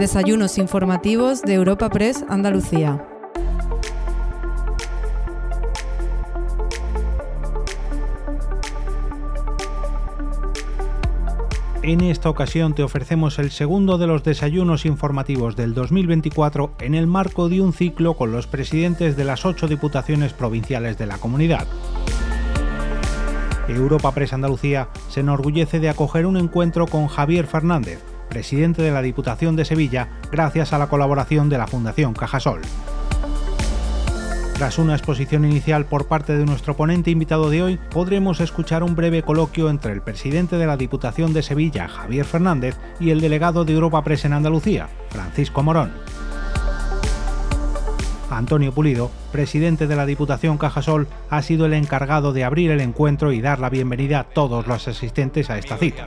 Desayunos informativos de Europa Press Andalucía. En esta ocasión te ofrecemos el segundo de los desayunos informativos del 2024 en el marco de un ciclo con los presidentes de las ocho diputaciones provinciales de la comunidad. Europa Press Andalucía se enorgullece de acoger un encuentro con Javier Fernández, presidente de la Diputación de Sevilla, gracias a la colaboración de la Fundación Cajasol. Tras una exposición inicial por parte de nuestro ponente invitado de hoy, podremos escuchar un breve coloquio entre el presidente de la Diputación de Sevilla, Javier Fernández, y el delegado de Europa Press en Andalucía, Francisco Morón. Antonio Pulido, presidente de la Diputación Cajasol, ha sido el encargado de abrir el encuentro y dar la bienvenida a todos los asistentes a esta cita.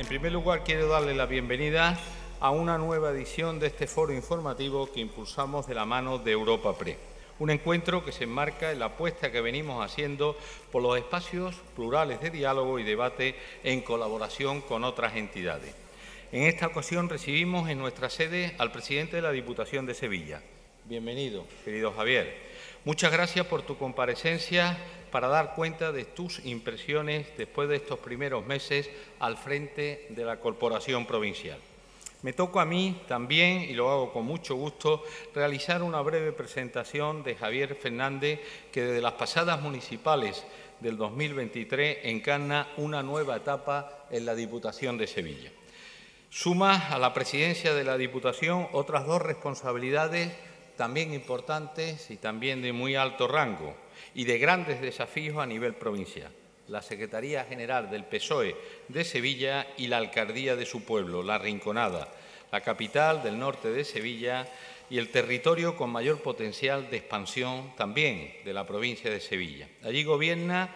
En primer lugar, quiero darle la bienvenida a una nueva edición de este foro informativo que impulsamos de la mano de Europa Pre. Un encuentro que se enmarca en la apuesta que venimos haciendo por los espacios plurales de diálogo y debate en colaboración con otras entidades. En esta ocasión recibimos en nuestra sede al presidente de la Diputación de Sevilla, Bienvenido, querido Javier. Muchas gracias por tu comparecencia para dar cuenta de tus impresiones después de estos primeros meses al frente de la Corporación Provincial. Me toca a mí también, y lo hago con mucho gusto, realizar una breve presentación de Javier Fernández, que desde las pasadas municipales del 2023 encarna una nueva etapa en la Diputación de Sevilla. Suma a la presidencia de la Diputación otras dos responsabilidades también importantes y también de muy alto rango y de grandes desafíos a nivel provincial. La Secretaría General del PSOE de Sevilla y la Alcaldía de su pueblo, La Rinconada, la capital del norte de Sevilla y el territorio con mayor potencial de expansión también de la provincia de Sevilla. Allí gobierna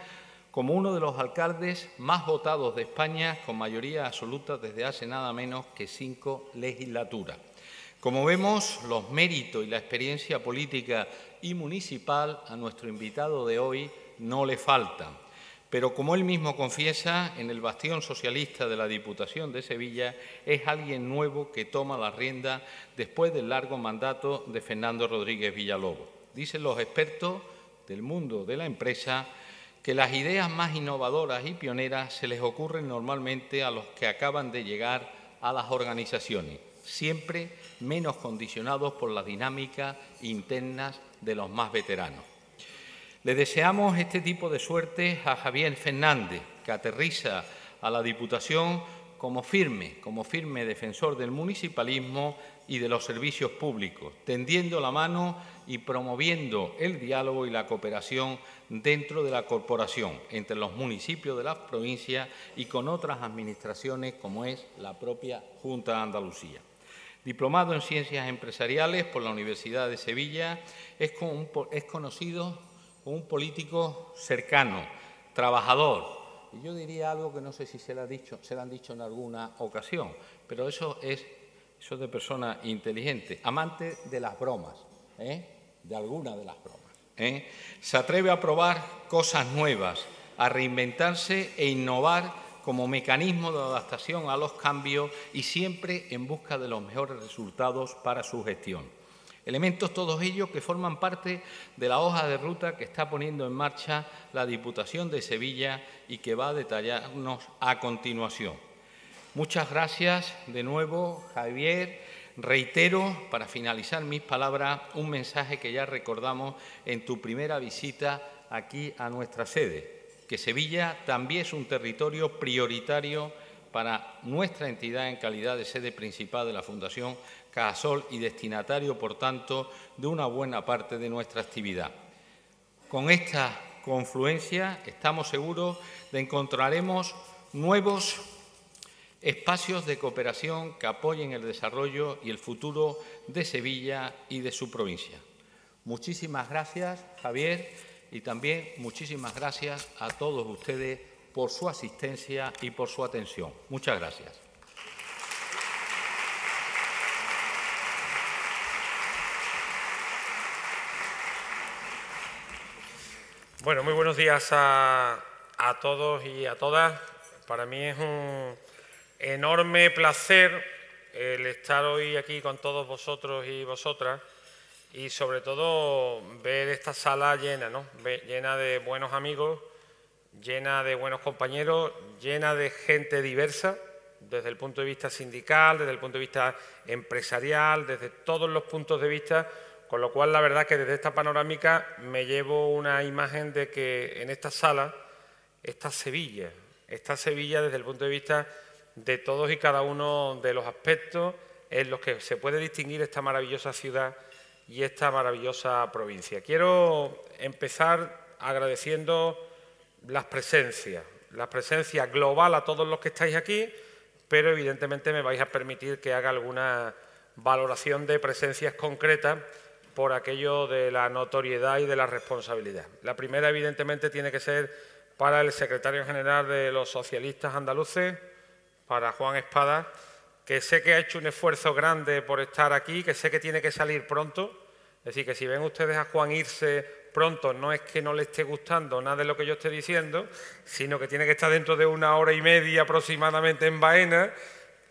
como uno de los alcaldes más votados de España con mayoría absoluta desde hace nada menos que cinco legislaturas. Como vemos, los méritos y la experiencia política y municipal a nuestro invitado de hoy no le faltan. Pero como él mismo confiesa, en el bastión socialista de la Diputación de Sevilla es alguien nuevo que toma la rienda después del largo mandato de Fernando Rodríguez Villalobos. Dicen los expertos del mundo de la empresa que las ideas más innovadoras y pioneras se les ocurren normalmente a los que acaban de llegar a las organizaciones siempre menos condicionados por las dinámicas internas de los más veteranos. Le deseamos este tipo de suerte a Javier Fernández, que aterriza a la Diputación como firme, como firme defensor del municipalismo y de los servicios públicos, tendiendo la mano y promoviendo el diálogo y la cooperación dentro de la corporación, entre los municipios de la provincia y con otras administraciones como es la propia Junta de Andalucía. Diplomado en Ciencias Empresariales por la Universidad de Sevilla, es, conocido como un político cercano, trabajador. Y yo diría algo que no sé si se le, ha dicho, se han dicho en alguna ocasión, pero eso es eso de persona inteligente, amante de las bromas, ¿eh? de alguna de las bromas. ¿eh? Se atreve a probar cosas nuevas, a reinventarse e innovar como mecanismo de adaptación a los cambios y siempre en busca de los mejores resultados para su gestión. Elementos todos ellos que forman parte de la hoja de ruta que está poniendo en marcha la Diputación de Sevilla y que va a detallarnos a continuación. Muchas gracias de nuevo, Javier. Reitero, para finalizar mis palabras, un mensaje que ya recordamos en tu primera visita aquí a nuestra sede que Sevilla también es un territorio prioritario para nuestra entidad en calidad de sede principal de la Fundación Cajasol y destinatario, por tanto, de una buena parte de nuestra actividad. Con esta confluencia estamos seguros de encontraremos nuevos espacios de cooperación que apoyen el desarrollo y el futuro de Sevilla y de su provincia. Muchísimas gracias, Javier y también muchísimas gracias a todos ustedes por su asistencia y por su atención. Muchas gracias. Bueno, muy buenos días a, todos y a todas. Para mí es un enorme placer el estar hoy aquí con todos vosotros y vosotras y sobre todo ver esta sala llena, ¿no? llena de buenos amigos, llena de buenos compañeros, llena de gente diversa, desde el punto de vista sindical, desde el punto de vista empresarial, desde todos los puntos de vista, con lo cual la verdad que desde esta panorámica me llevo una imagen de que en esta sala está Sevilla, está Sevilla desde el punto de vista de todos y cada uno de los aspectos en los que se puede distinguir esta maravillosa ciudad y esta maravillosa provincia. Quiero empezar agradeciendo las presencias, la presencia global a todos los que estáis aquí, pero evidentemente me vais a permitir que haga alguna valoración de presencias concretas por aquello de la notoriedad y de la responsabilidad. La primera, evidentemente, tiene que ser para el secretario general de los socialistas andaluces, para Juan Espada, que sé que ha hecho un esfuerzo grande por estar aquí, que sé que tiene que salir pronto. Es decir, que si ven ustedes a Juan irse pronto, no es que no le esté gustando nada de lo que yo esté diciendo, sino que tiene que estar dentro de una hora y media aproximadamente en Baena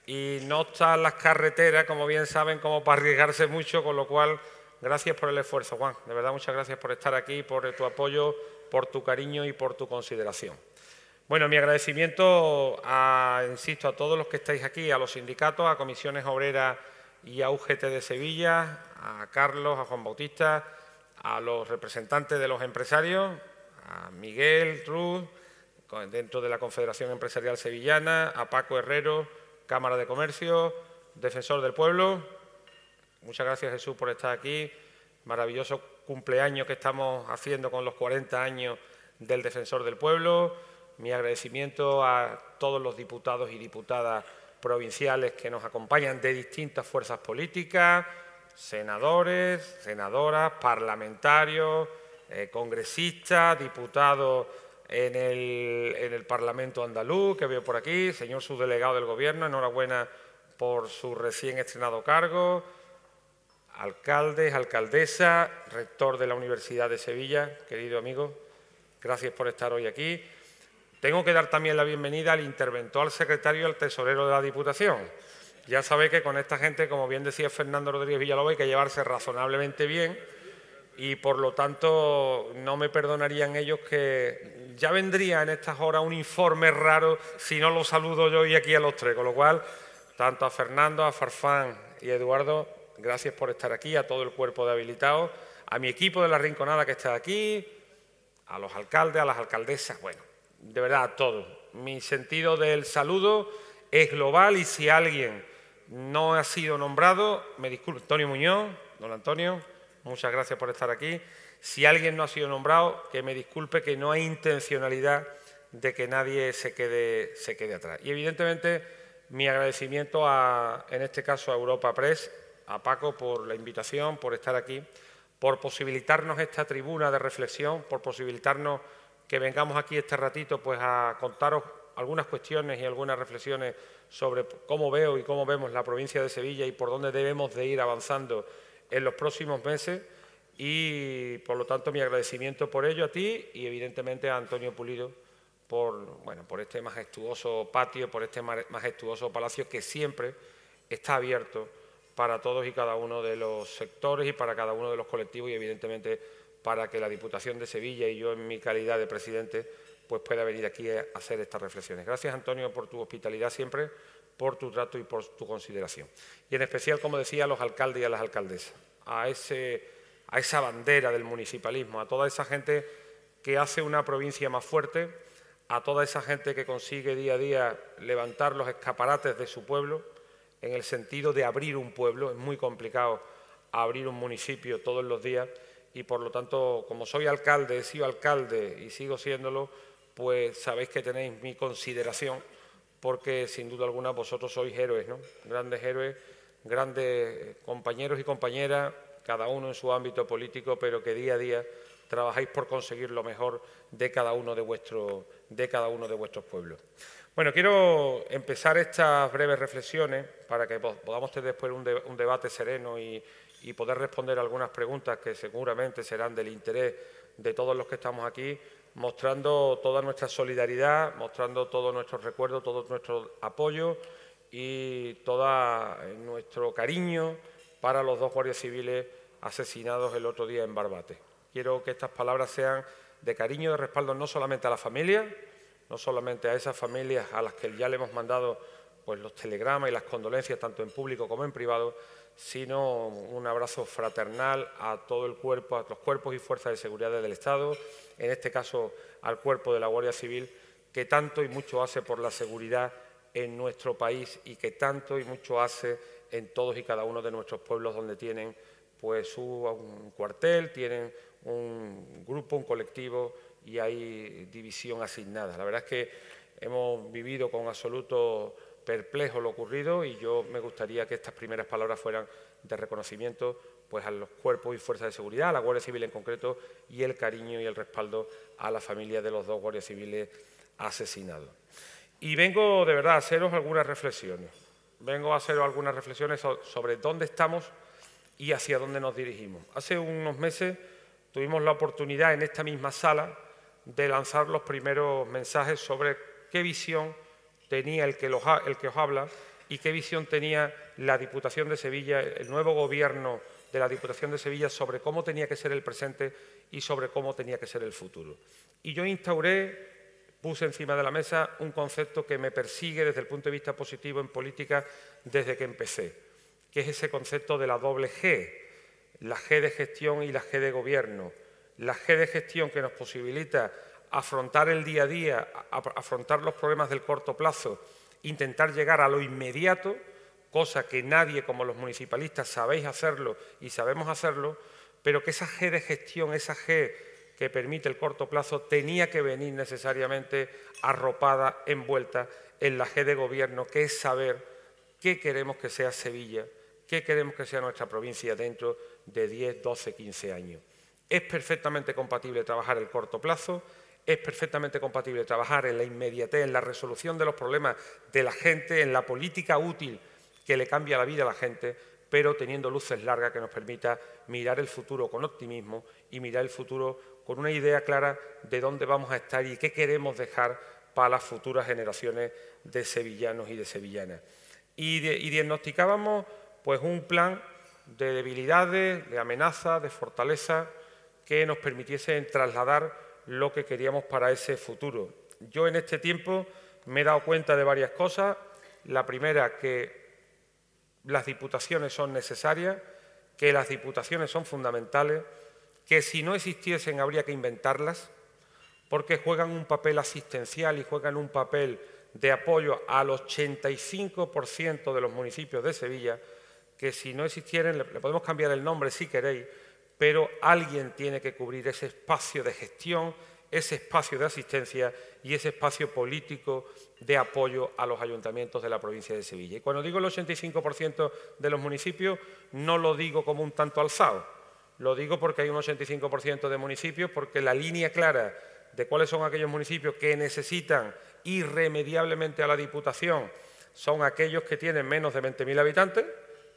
y no está en las carreteras, como bien saben, como para arriesgarse mucho, con lo cual, gracias por el esfuerzo, Juan. De verdad, muchas gracias por estar aquí, por tu apoyo, por tu cariño y por tu consideración. Bueno, mi agradecimiento, a, insisto, a todos los que estáis aquí, a los sindicatos, a Comisiones Obreras y a UGT de Sevilla, a Carlos, a Juan Bautista, a los representantes de los empresarios, a Miguel Ruz, dentro de la Confederación Empresarial Sevillana, a Paco Herrero, Cámara de Comercio, Defensor del Pueblo. Muchas gracias Jesús por estar aquí. Maravilloso cumpleaños que estamos haciendo con los 40 años del Defensor del Pueblo mi agradecimiento a todos los diputados y diputadas provinciales que nos acompañan de distintas fuerzas políticas, senadores, senadoras, parlamentarios, eh, congresistas, diputados en el, en el, Parlamento andaluz, que veo por aquí, señor subdelegado del Gobierno, enhorabuena por su recién estrenado cargo, alcaldes, alcaldesa, rector de la Universidad de Sevilla, querido amigo, gracias por estar hoy aquí. Tengo que dar también la bienvenida al interventor, al secretario y al tesorero de la Diputación. Ya sabéis que con esta gente, como bien decía Fernando Rodríguez Villalobos, hay que llevarse razonablemente bien y por lo tanto no me perdonarían ellos que ya vendría en estas horas un informe raro si no lo saludo yo y aquí a los tres. Con lo cual, tanto a Fernando, a Farfán y a Eduardo, gracias por estar aquí, a todo el cuerpo de habilitados, a mi equipo de la Rinconada que está aquí, a los alcaldes, a las alcaldesas, bueno, de verdad a todos. Mi sentido del saludo es global y si alguien no ha sido nombrado, me disculpo, Antonio Muñoz, don Antonio, muchas gracias por estar aquí. Si alguien no ha sido nombrado, que me disculpe que no hay intencionalidad de que nadie se quede, se quede atrás. Y evidentemente mi agradecimiento a, en este caso a Europa Press, a Paco por la invitación, por estar aquí, por posibilitarnos esta tribuna de reflexión, por posibilitarnos que vengamos aquí este ratito pues a contaros algunas cuestiones y algunas reflexiones sobre cómo veo y cómo vemos la provincia de Sevilla y por dónde debemos de ir avanzando en los próximos meses. Y por lo tanto mi agradecimiento por ello a ti y evidentemente a Antonio Pulido por, bueno, por este majestuoso patio, por este majestuoso palacio que siempre está abierto para todos y cada uno de los sectores y para cada uno de los colectivos y evidentemente para que la Diputación de Sevilla y yo en mi calidad de presidente pues pueda venir aquí a hacer estas reflexiones. Gracias Antonio por tu hospitalidad siempre, por tu trato y por tu consideración. Y en especial, como decía, a los alcaldes y a las alcaldesas, a, ese, a esa bandera del municipalismo, a toda esa gente que hace una provincia más fuerte, a toda esa gente que consigue día a día levantar los escaparates de su pueblo, en el sentido de abrir un pueblo. Es muy complicado abrir un municipio todos los días y por lo tanto, como soy alcalde, he sido alcalde y sigo siéndolo, pues sabéis que tenéis mi consideración porque sin duda alguna vosotros sois héroes, ¿no? Grandes héroes, grandes compañeros y compañeras, cada uno en su ámbito político, pero que día a día trabajáis por conseguir lo mejor de cada uno de, vuestro, de cada uno de vuestros pueblos. Bueno, quiero empezar estas breves reflexiones para que podamos tener después un debate sereno y, y poder responder algunas preguntas que seguramente serán del interés de todos los que estamos aquí, mostrando toda nuestra solidaridad, mostrando todo nuestro recuerdo, todo nuestro apoyo y todo nuestro cariño para los dos guardias civiles asesinados el otro día en Barbate. Quiero que estas palabras sean de cariño de respaldo no solamente a la familia, no solamente a esas familias a las que ya le hemos mandado pues, los telegramas y las condolencias tanto en público como en privado, sino un abrazo fraternal a todo el cuerpo, a los cuerpos y fuerzas de seguridad del Estado, en este caso al cuerpo de la Guardia Civil, que tanto y mucho hace por la seguridad en nuestro país y que tanto y mucho hace en todos y cada uno de nuestros pueblos donde tienen pues un cuartel, tienen un grupo, un colectivo y hay división asignada. La verdad es que hemos vivido con absoluto perplejo lo ocurrido y yo me gustaría que estas primeras palabras fueran de reconocimiento pues a los cuerpos y fuerzas de seguridad, a la Guardia Civil en concreto y el cariño y el respaldo a la familia de los dos guardias civiles asesinados. Y vengo de verdad a haceros algunas reflexiones. Vengo a haceros algunas reflexiones sobre dónde estamos y hacia dónde nos dirigimos. Hace unos meses tuvimos la oportunidad en esta misma sala de lanzar los primeros mensajes sobre qué visión tenía el que, el que os habla y qué visión tenía la Diputación de Sevilla, el nuevo gobierno de la Diputación de Sevilla sobre cómo tenía que ser el presente y sobre cómo tenía que ser el futuro. Y yo instauré, puse encima de la mesa un concepto que me persigue desde el punto de vista positivo en política desde que empecé, que es ese concepto de la doble G, la G de gestión y la G de gobierno. La G de gestión que nos posibilita afrontar el día a día, afrontar los problemas del corto plazo, intentar llegar a lo inmediato, cosa que nadie como los municipalistas sabéis hacerlo y sabemos hacerlo, pero que esa G de gestión, esa G que permite el corto plazo, tenía que venir necesariamente arropada, envuelta en la G de gobierno, que es saber qué queremos que sea Sevilla, qué queremos que sea nuestra provincia dentro de 10, 12, 15 años. Es perfectamente compatible trabajar el corto plazo, es perfectamente compatible trabajar en la inmediatez, en la resolución de los problemas de la gente, en la política útil que le cambia la vida a la gente, pero teniendo luces largas que nos permita mirar el futuro con optimismo y mirar el futuro con una idea clara de dónde vamos a estar y qué queremos dejar para las futuras generaciones de sevillanos y de sevillanas. Y, diagnosticábamos pues, un plan de debilidades, de amenazas, de fortaleza que nos permitiese trasladar lo que queríamos para ese futuro. Yo en este tiempo me he dado cuenta de varias cosas. La primera, que las diputaciones son necesarias, que las diputaciones son fundamentales, que si no existiesen habría que inventarlas, porque juegan un papel asistencial y juegan un papel de apoyo al 85% de los municipios de Sevilla, que si no existieran, le podemos cambiar el nombre si queréis, pero alguien tiene que cubrir ese espacio de gestión, ese espacio de asistencia y ese espacio político de apoyo a los ayuntamientos de la provincia de Sevilla. Y cuando digo el 85% de los municipios, no lo digo como un tanto alzado, lo digo porque hay un 85% de municipios, porque la línea clara de cuáles son aquellos municipios que necesitan irremediablemente a la Diputación son aquellos que tienen menos de 20.000 habitantes,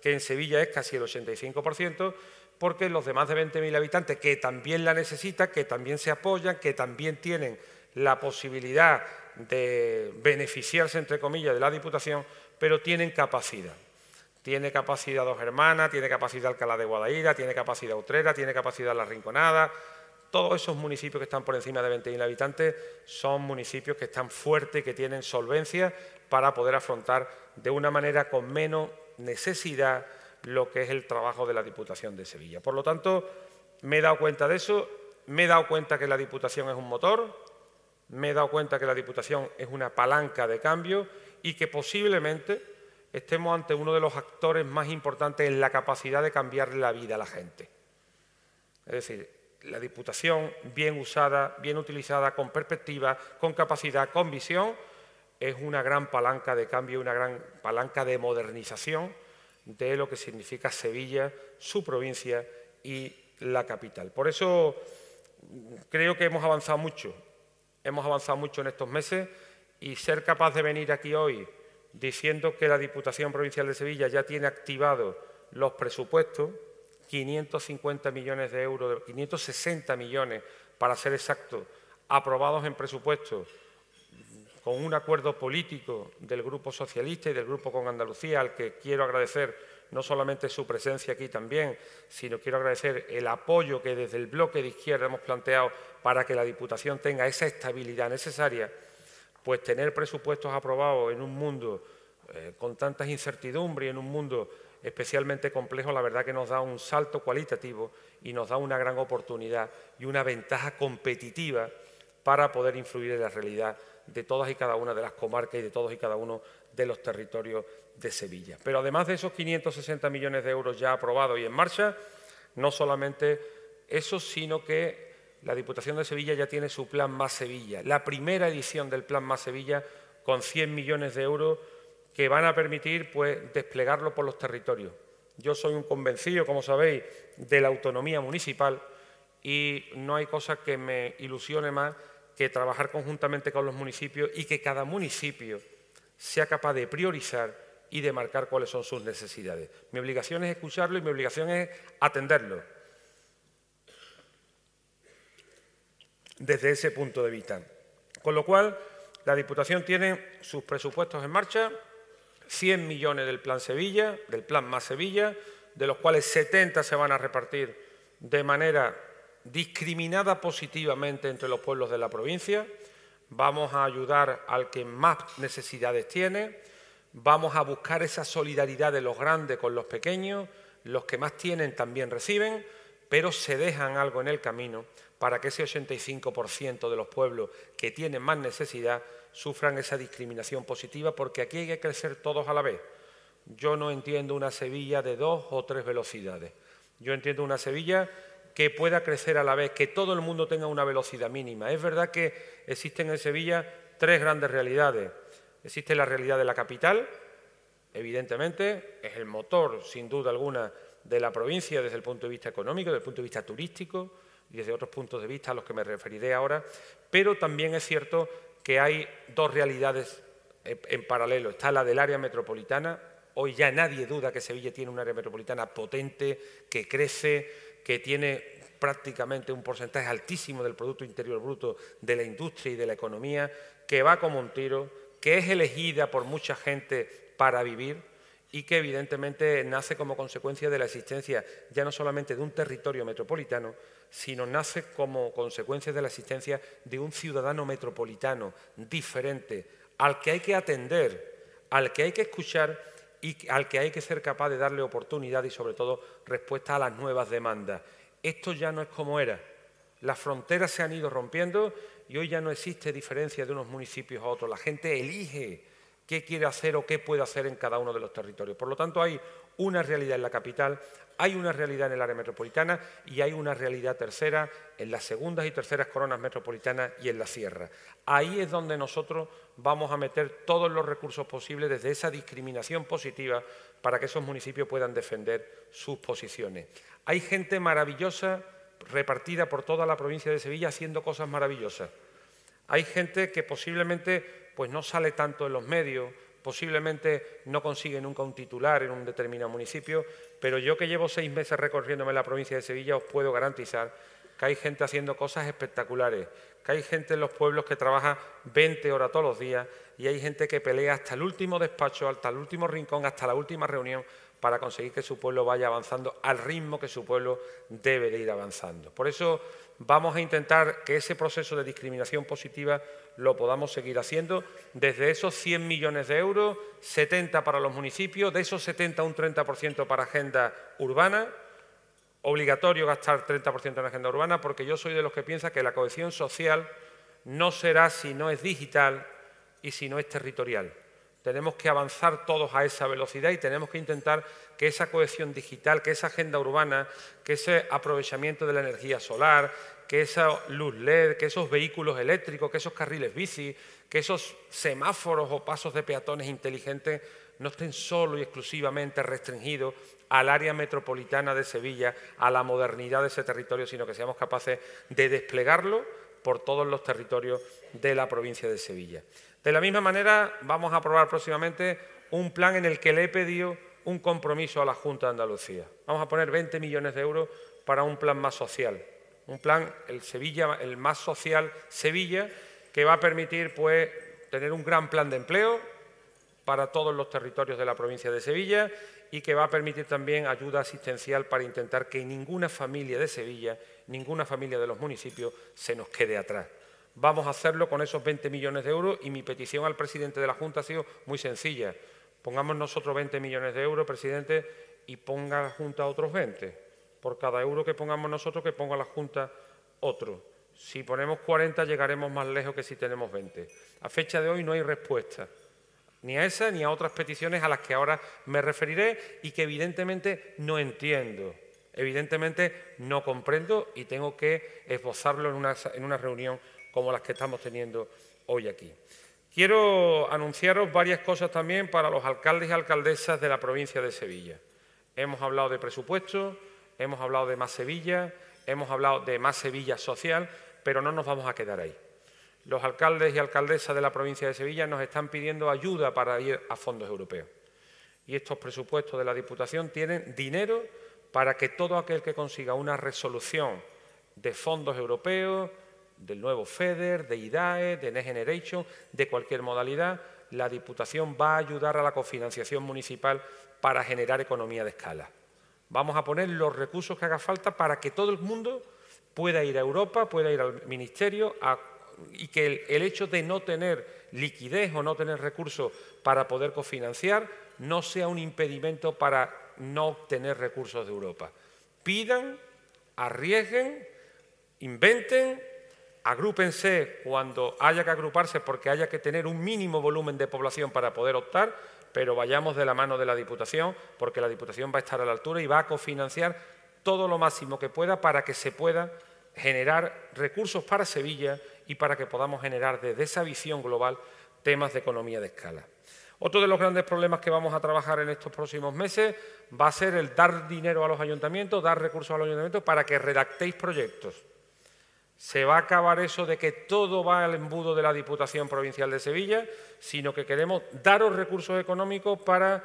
que en Sevilla es casi el 85%, porque los demás de 20.000 habitantes, que también la necesitan, que también se apoyan, que también tienen la posibilidad de beneficiarse, entre comillas, de la Diputación, pero tienen capacidad. Tiene capacidad Dos Hermanas, tiene capacidad Alcalá de Guadaira, tiene capacidad Utrera, tiene capacidad La Rinconada. Todos esos municipios que están por encima de 20.000 habitantes son municipios que están fuertes, que tienen solvencia para poder afrontar de una manera con menos necesidad lo que es el trabajo de la Diputación de Sevilla. Por lo tanto, me he dado cuenta de eso, me he dado cuenta que la Diputación es un motor, me he dado cuenta que la Diputación es una palanca de cambio y que posiblemente estemos ante uno de los actores más importantes en la capacidad de cambiarle la vida a la gente. Es decir, la Diputación, bien usada, bien utilizada, con perspectiva, con capacidad, con visión, es una gran palanca de cambio, una gran palanca de modernización de lo que significa Sevilla, su provincia y la capital. Por eso creo que hemos avanzado mucho, hemos avanzado mucho en estos meses y ser capaz de venir aquí hoy diciendo que la Diputación Provincial de Sevilla ya tiene activados los presupuestos, 550 millones de euros, 560 millones para ser exactos, aprobados en presupuestos con un acuerdo político del Grupo Socialista y del Grupo con Andalucía, al que quiero agradecer no solamente su presencia aquí también, sino quiero agradecer el apoyo que desde el bloque de izquierda hemos planteado para que la Diputación tenga esa estabilidad necesaria, pues tener presupuestos aprobados en un mundo eh, con tantas incertidumbres y en un mundo especialmente complejo, la verdad que nos da un salto cualitativo y nos da una gran oportunidad y una ventaja competitiva para poder influir en la realidad de todas y cada una de las comarcas y de todos y cada uno de los territorios de Sevilla. Pero además de esos 560 millones de euros ya aprobados y en marcha, no solamente eso, sino que la Diputación de Sevilla ya tiene su Plan Más Sevilla, la primera edición del Plan Más Sevilla con 100 millones de euros que van a permitir pues, desplegarlo por los territorios. Yo soy un convencido, como sabéis, de la autonomía municipal y no hay cosa que me ilusione más que trabajar conjuntamente con los municipios y que cada municipio sea capaz de priorizar y de marcar cuáles son sus necesidades. Mi obligación es escucharlo y mi obligación es atenderlo. Desde ese punto de vista. Con lo cual, la Diputación tiene sus presupuestos en marcha, 100 millones del Plan Sevilla, del Plan Más Sevilla, de los cuales 70 se van a repartir de manera discriminada positivamente entre los pueblos de la provincia, vamos a ayudar al que más necesidades tiene, vamos a buscar esa solidaridad de los grandes con los pequeños, los que más tienen también reciben, pero se dejan algo en el camino para que ese 85% de los pueblos que tienen más necesidad sufran esa discriminación positiva, porque aquí hay que crecer todos a la vez. Yo no entiendo una Sevilla de dos o tres velocidades. Yo entiendo una Sevilla que pueda crecer a la vez, que todo el mundo tenga una velocidad mínima. Es verdad que existen en Sevilla tres grandes realidades. Existe la realidad de la capital, evidentemente, es el motor, sin duda alguna, de la provincia desde el punto de vista económico, desde el punto de vista turístico y desde otros puntos de vista a los que me referiré ahora, pero también es cierto que hay dos realidades en paralelo. Está la del área metropolitana. Hoy ya nadie duda que Sevilla tiene un área metropolitana potente, que crece, que tiene prácticamente un porcentaje altísimo del Producto Interior Bruto de la industria y de la economía, que va como un tiro, que es elegida por mucha gente para vivir y que evidentemente nace como consecuencia de la existencia ya no solamente de un territorio metropolitano, sino nace como consecuencia de la existencia de un ciudadano metropolitano diferente, al que hay que atender, al que hay que escuchar y al que hay que ser capaz de darle oportunidad y sobre todo respuesta a las nuevas demandas. Esto ya no es como era. Las fronteras se han ido rompiendo y hoy ya no existe diferencia de unos municipios a otros. La gente elige qué quiere hacer o qué puede hacer en cada uno de los territorios. Por lo tanto, hay una realidad en la capital, hay una realidad en el área metropolitana y hay una realidad tercera en las segundas y terceras coronas metropolitanas y en la sierra. Ahí es donde nosotros vamos a meter todos los recursos posibles desde esa discriminación positiva para que esos municipios puedan defender sus posiciones. Hay gente maravillosa repartida por toda la provincia de Sevilla haciendo cosas maravillosas. Hay gente que posiblemente pues no sale tanto en los medios, posiblemente no consigue nunca un titular en un determinado municipio, pero yo que llevo seis meses recorriéndome la provincia de Sevilla os puedo garantizar que hay gente haciendo cosas espectaculares, que hay gente en los pueblos que trabaja 20 horas todos los días y hay gente que pelea hasta el último despacho, hasta el último rincón, hasta la última reunión para conseguir que su pueblo vaya avanzando al ritmo que su pueblo debe de ir avanzando. Por eso vamos a intentar que ese proceso de discriminación positiva lo podamos seguir haciendo desde esos 100 millones de euros, 70 para los municipios, de esos 70 un 30% para agenda urbana, obligatorio gastar 30% en agenda urbana, porque yo soy de los que piensa que la cohesión social no será si no es digital y si no es territorial. Tenemos que avanzar todos a esa velocidad y tenemos que intentar que esa cohesión digital, que esa agenda urbana, que ese aprovechamiento de la energía solar, que esa luz LED, que esos vehículos eléctricos, que esos carriles bici, que esos semáforos o pasos de peatones inteligentes no estén solo y exclusivamente restringidos al área metropolitana de Sevilla, a la modernidad de ese territorio, sino que seamos capaces de desplegarlo por todos los territorios de la provincia de Sevilla. De la misma manera, vamos a aprobar próximamente un plan en el que le he pedido un compromiso a la Junta de Andalucía. Vamos a poner 20 millones de euros para un plan más social, un plan, el Sevilla, el más social Sevilla, que va a permitir pues, tener un gran plan de empleo para todos los territorios de la provincia de Sevilla y que va a permitir también ayuda asistencial para intentar que ninguna familia de Sevilla, ninguna familia de los municipios se nos quede atrás. Vamos a hacerlo con esos 20 millones de euros y mi petición al presidente de la Junta ha sido muy sencilla. Pongamos nosotros 20 millones de euros, presidente, y ponga la Junta otros 20. Por cada euro que pongamos nosotros, que ponga la Junta otro. Si ponemos 40 llegaremos más lejos que si tenemos 20. A fecha de hoy no hay respuesta ni a esa ni a otras peticiones a las que ahora me referiré y que evidentemente no entiendo, evidentemente no comprendo y tengo que esbozarlo en una, en una reunión como las que estamos teniendo hoy aquí. Quiero anunciaros varias cosas también para los alcaldes y alcaldesas de la provincia de Sevilla. Hemos hablado de presupuesto, hemos hablado de más Sevilla, hemos hablado de más Sevilla social, pero no nos vamos a quedar ahí los alcaldes y alcaldesas de la provincia de Sevilla nos están pidiendo ayuda para ir a fondos europeos. Y estos presupuestos de la Diputación tienen dinero para que todo aquel que consiga una resolución de fondos europeos, del nuevo FEDER, de IDAE, de Next Generation, de cualquier modalidad, la Diputación va a ayudar a la cofinanciación municipal para generar economía de escala. Vamos a poner los recursos que haga falta para que todo el mundo pueda ir a Europa, pueda ir al Ministerio y que el, hecho de no tener liquidez o no tener recursos para poder cofinanciar no sea un impedimento para no obtener recursos de Europa. Pidan, arriesguen, inventen, agrúpense cuando haya que agruparse porque haya que tener un mínimo volumen de población para poder optar, pero vayamos de la mano de la Diputación porque la Diputación va a estar a la altura y va a cofinanciar todo lo máximo que pueda para que se pueda generar recursos para Sevilla y para que podamos generar desde esa visión global temas de economía de escala. Otro de los grandes problemas que vamos a trabajar en estos próximos meses va a ser el dar dinero a los ayuntamientos, dar recursos a los ayuntamientos para que redactéis proyectos. Se va a acabar eso de que todo va al embudo de la Diputación Provincial de Sevilla, sino que queremos daros recursos económicos para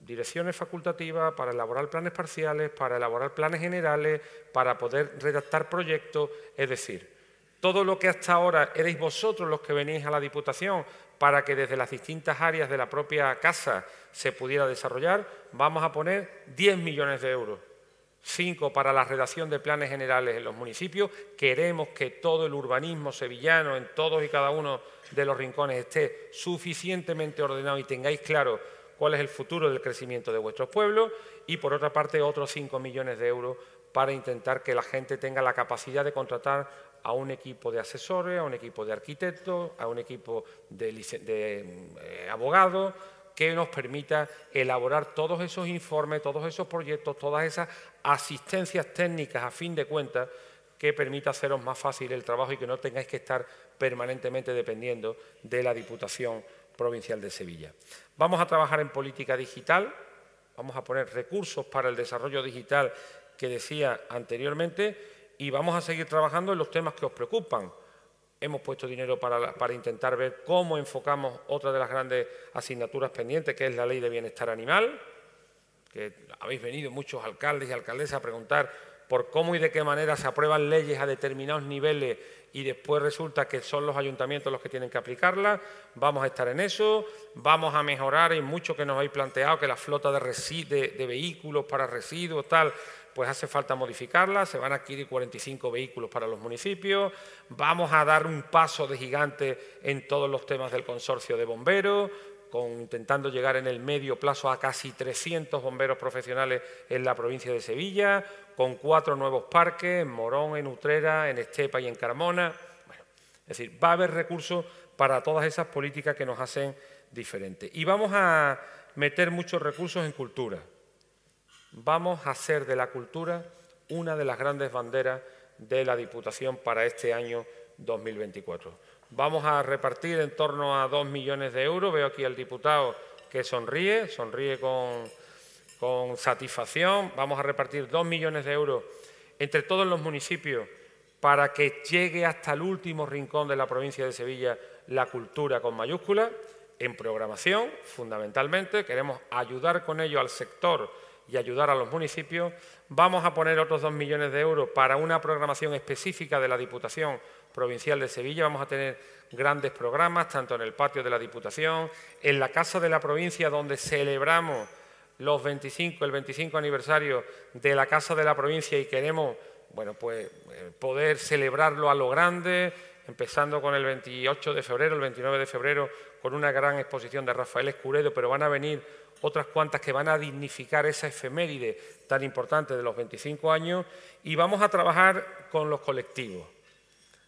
direcciones facultativas, para elaborar planes parciales, para elaborar planes generales, para poder redactar proyectos, es decir, todo lo que hasta ahora erais vosotros los que venís a la Diputación para que desde las distintas áreas de la propia casa se pudiera desarrollar, vamos a poner 10 millones de euros. Cinco para la redacción de planes generales en los municipios. Queremos que todo el urbanismo sevillano en todos y cada uno de los rincones esté suficientemente ordenado y tengáis claro cuál es el futuro del crecimiento de vuestros pueblos. Y por otra parte, otros 5 millones de euros para intentar que la gente tenga la capacidad de contratar a un equipo de asesores, a un equipo de arquitectos, a un equipo de, eh, abogados, que nos permita elaborar todos esos informes, todos esos proyectos, todas esas asistencias técnicas a fin de cuentas que permita haceros más fácil el trabajo y que no tengáis que estar permanentemente dependiendo de la Diputación Provincial de Sevilla. Vamos a trabajar en política digital, vamos a poner recursos para el desarrollo digital que decía anteriormente y vamos a seguir trabajando en los temas que os preocupan. Hemos puesto dinero para, intentar ver cómo enfocamos otra de las grandes asignaturas pendientes, que es la ley de bienestar animal, que habéis venido muchos alcaldes y alcaldesas a preguntar por cómo y de qué manera se aprueban leyes a determinados niveles y después resulta que son los ayuntamientos los que tienen que aplicarlas. Vamos a estar en eso, vamos a mejorar, hay mucho que nos habéis planteado, que la flota de vehículos para residuos, tal, pues hace falta modificarla, se van a adquirir 45 vehículos para los municipios, vamos a dar un paso de gigante en todos los temas del consorcio de bomberos, con, intentando llegar en el medio plazo a casi 300 bomberos profesionales en la provincia de Sevilla, con cuatro nuevos parques, en Morón, en Utrera, en Estepa y en Carmona. es decir, va a haber recursos para todas esas políticas que nos hacen diferentes. Y vamos a meter muchos recursos en cultura vamos a hacer de la cultura una de las grandes banderas de la Diputación para este año 2024. Vamos a repartir en torno a dos millones de euros. Veo aquí al diputado que sonríe, sonríe con, con satisfacción. Vamos a repartir dos millones de euros entre todos los municipios para que llegue hasta el último rincón de la provincia de Sevilla la cultura con mayúscula, en programación, fundamentalmente. Queremos ayudar con ello al sector y ayudar a los municipios. Vamos a poner otros dos millones de euros para una programación específica de la Diputación Provincial de Sevilla. Vamos a tener grandes programas, tanto en el patio de la Diputación, en la Casa de la Provincia, donde celebramos los 25, el 25 aniversario de la Casa de la Provincia y queremos bueno, pues, eh, poder celebrarlo a lo grande, empezando con el 28 de febrero, el 29 de febrero, con una gran exposición de Rafael Escuredo, pero van a venir otras cuantas que van a dignificar esa efeméride tan importante de los 25 años y vamos a trabajar con los colectivos.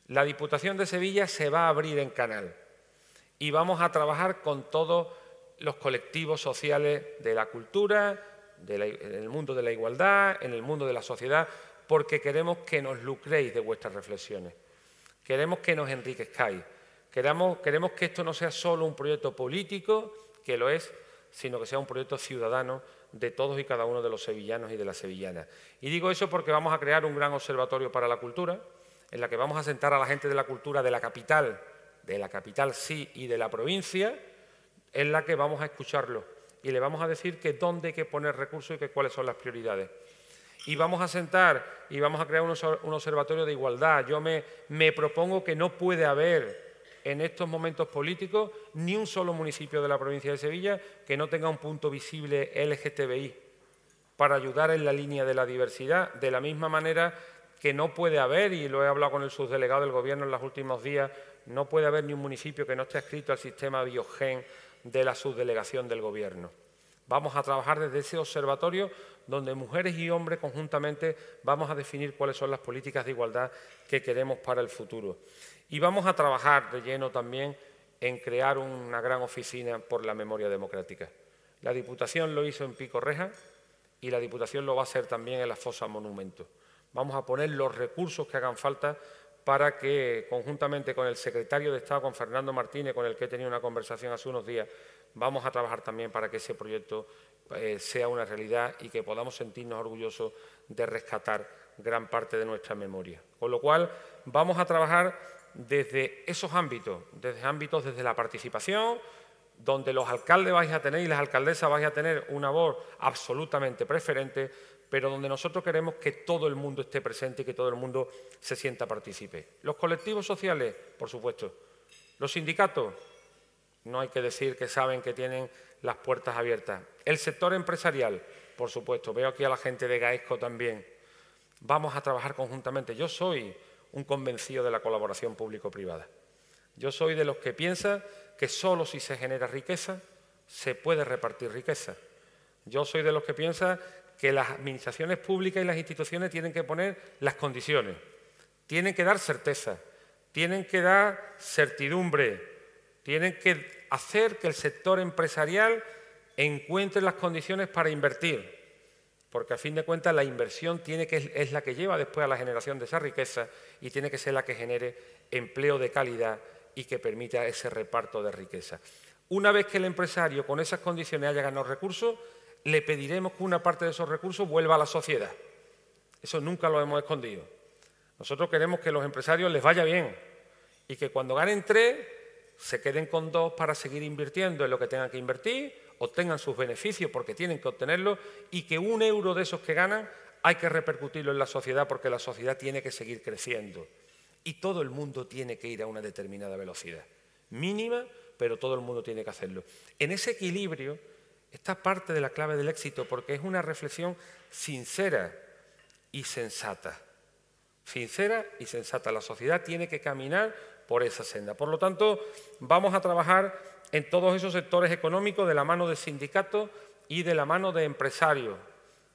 La Diputación de Sevilla se va a abrir en canal y vamos a trabajar con todos los colectivos sociales de la cultura, en el mundo de la igualdad, en el mundo de la sociedad, porque queremos que nos lucréis de vuestras reflexiones, queremos que nos enriquezcáis, queremos, queremos que esto no sea solo un proyecto político, que lo es, sino que sea un proyecto ciudadano de todos y cada uno de los sevillanos y de las sevillanas. Y digo eso porque vamos a crear un gran observatorio para la cultura, en la que vamos a sentar a la gente de la cultura de la capital, de la capital sí y de la provincia, en la que vamos a escucharlo y le vamos a decir que dónde hay que poner recursos y que cuáles son las prioridades. Y vamos a sentar y vamos a crear un, observatorio de igualdad. Yo me, me propongo que no puede haber en estos momentos políticos ni un solo municipio de la provincia de Sevilla que no tenga un punto visible LGTBI para ayudar en la línea de la diversidad, de la misma manera que no puede haber, y lo he hablado con el subdelegado del Gobierno en los últimos días, no puede haber ni un municipio que no esté adscrito al sistema Biogen de la subdelegación del Gobierno. Vamos a trabajar desde ese observatorio donde mujeres y hombres conjuntamente vamos a definir cuáles son las políticas de igualdad que queremos para el futuro. Y vamos a trabajar de lleno también en crear una gran oficina por la memoria democrática. La Diputación lo hizo en Pico Reja y la Diputación lo va a hacer también en la Fosa Monumento. Vamos a poner los recursos que hagan falta para que, conjuntamente con el secretario de Estado, con Fernando Martínez, con el que he tenido una conversación hace unos días, vamos a trabajar también para que ese proyecto eh, sea una realidad y que podamos sentirnos orgullosos de rescatar gran parte de nuestra memoria. Con lo cual, vamos a trabajar desde esos ámbitos, desde ámbitos desde la participación, donde los alcaldes vais a tener y las alcaldesas vais a tener una voz absolutamente preferente, pero donde nosotros queremos que todo el mundo esté presente y que todo el mundo se sienta partícipe. Los colectivos sociales, por supuesto. Los sindicatos, no hay que decir que saben que tienen las puertas abiertas. El sector empresarial, por supuesto, veo aquí a la gente de Gaesco también. Vamos a trabajar conjuntamente. Yo soy un convencido de la colaboración público-privada. Yo soy de los que piensa que solo si se genera riqueza se puede repartir riqueza. Yo soy de los que piensa que las administraciones públicas y las instituciones tienen que poner las condiciones, tienen que dar certeza, tienen que dar certidumbre, tienen que hacer que el sector empresarial encuentre las condiciones para invertir, porque a fin de cuentas la inversión tiene que, es la que lleva después a la generación de esa riqueza y tiene que ser la que genere empleo de calidad y que permita ese reparto de riqueza. Una vez que el empresario con esas condiciones haya ganado recursos, le pediremos que una parte de esos recursos vuelva a la sociedad. Eso nunca lo hemos escondido. Nosotros queremos que los empresarios les vaya bien y que cuando ganen tres se queden con dos para seguir invirtiendo en lo que tengan que invertir, obtengan sus beneficios porque tienen que obtenerlos y que un euro de esos que ganan hay que repercutirlo en la sociedad porque la sociedad tiene que seguir creciendo. Y todo el mundo tiene que ir a una determinada velocidad, mínima, pero todo el mundo tiene que hacerlo. En ese equilibrio está parte de la clave del éxito porque es una reflexión sincera y sensata. Sincera y sensata. La sociedad tiene que caminar por esa senda. Por lo tanto, vamos a trabajar en todos esos sectores económicos de la mano de sindicatos y de la mano de empresarios.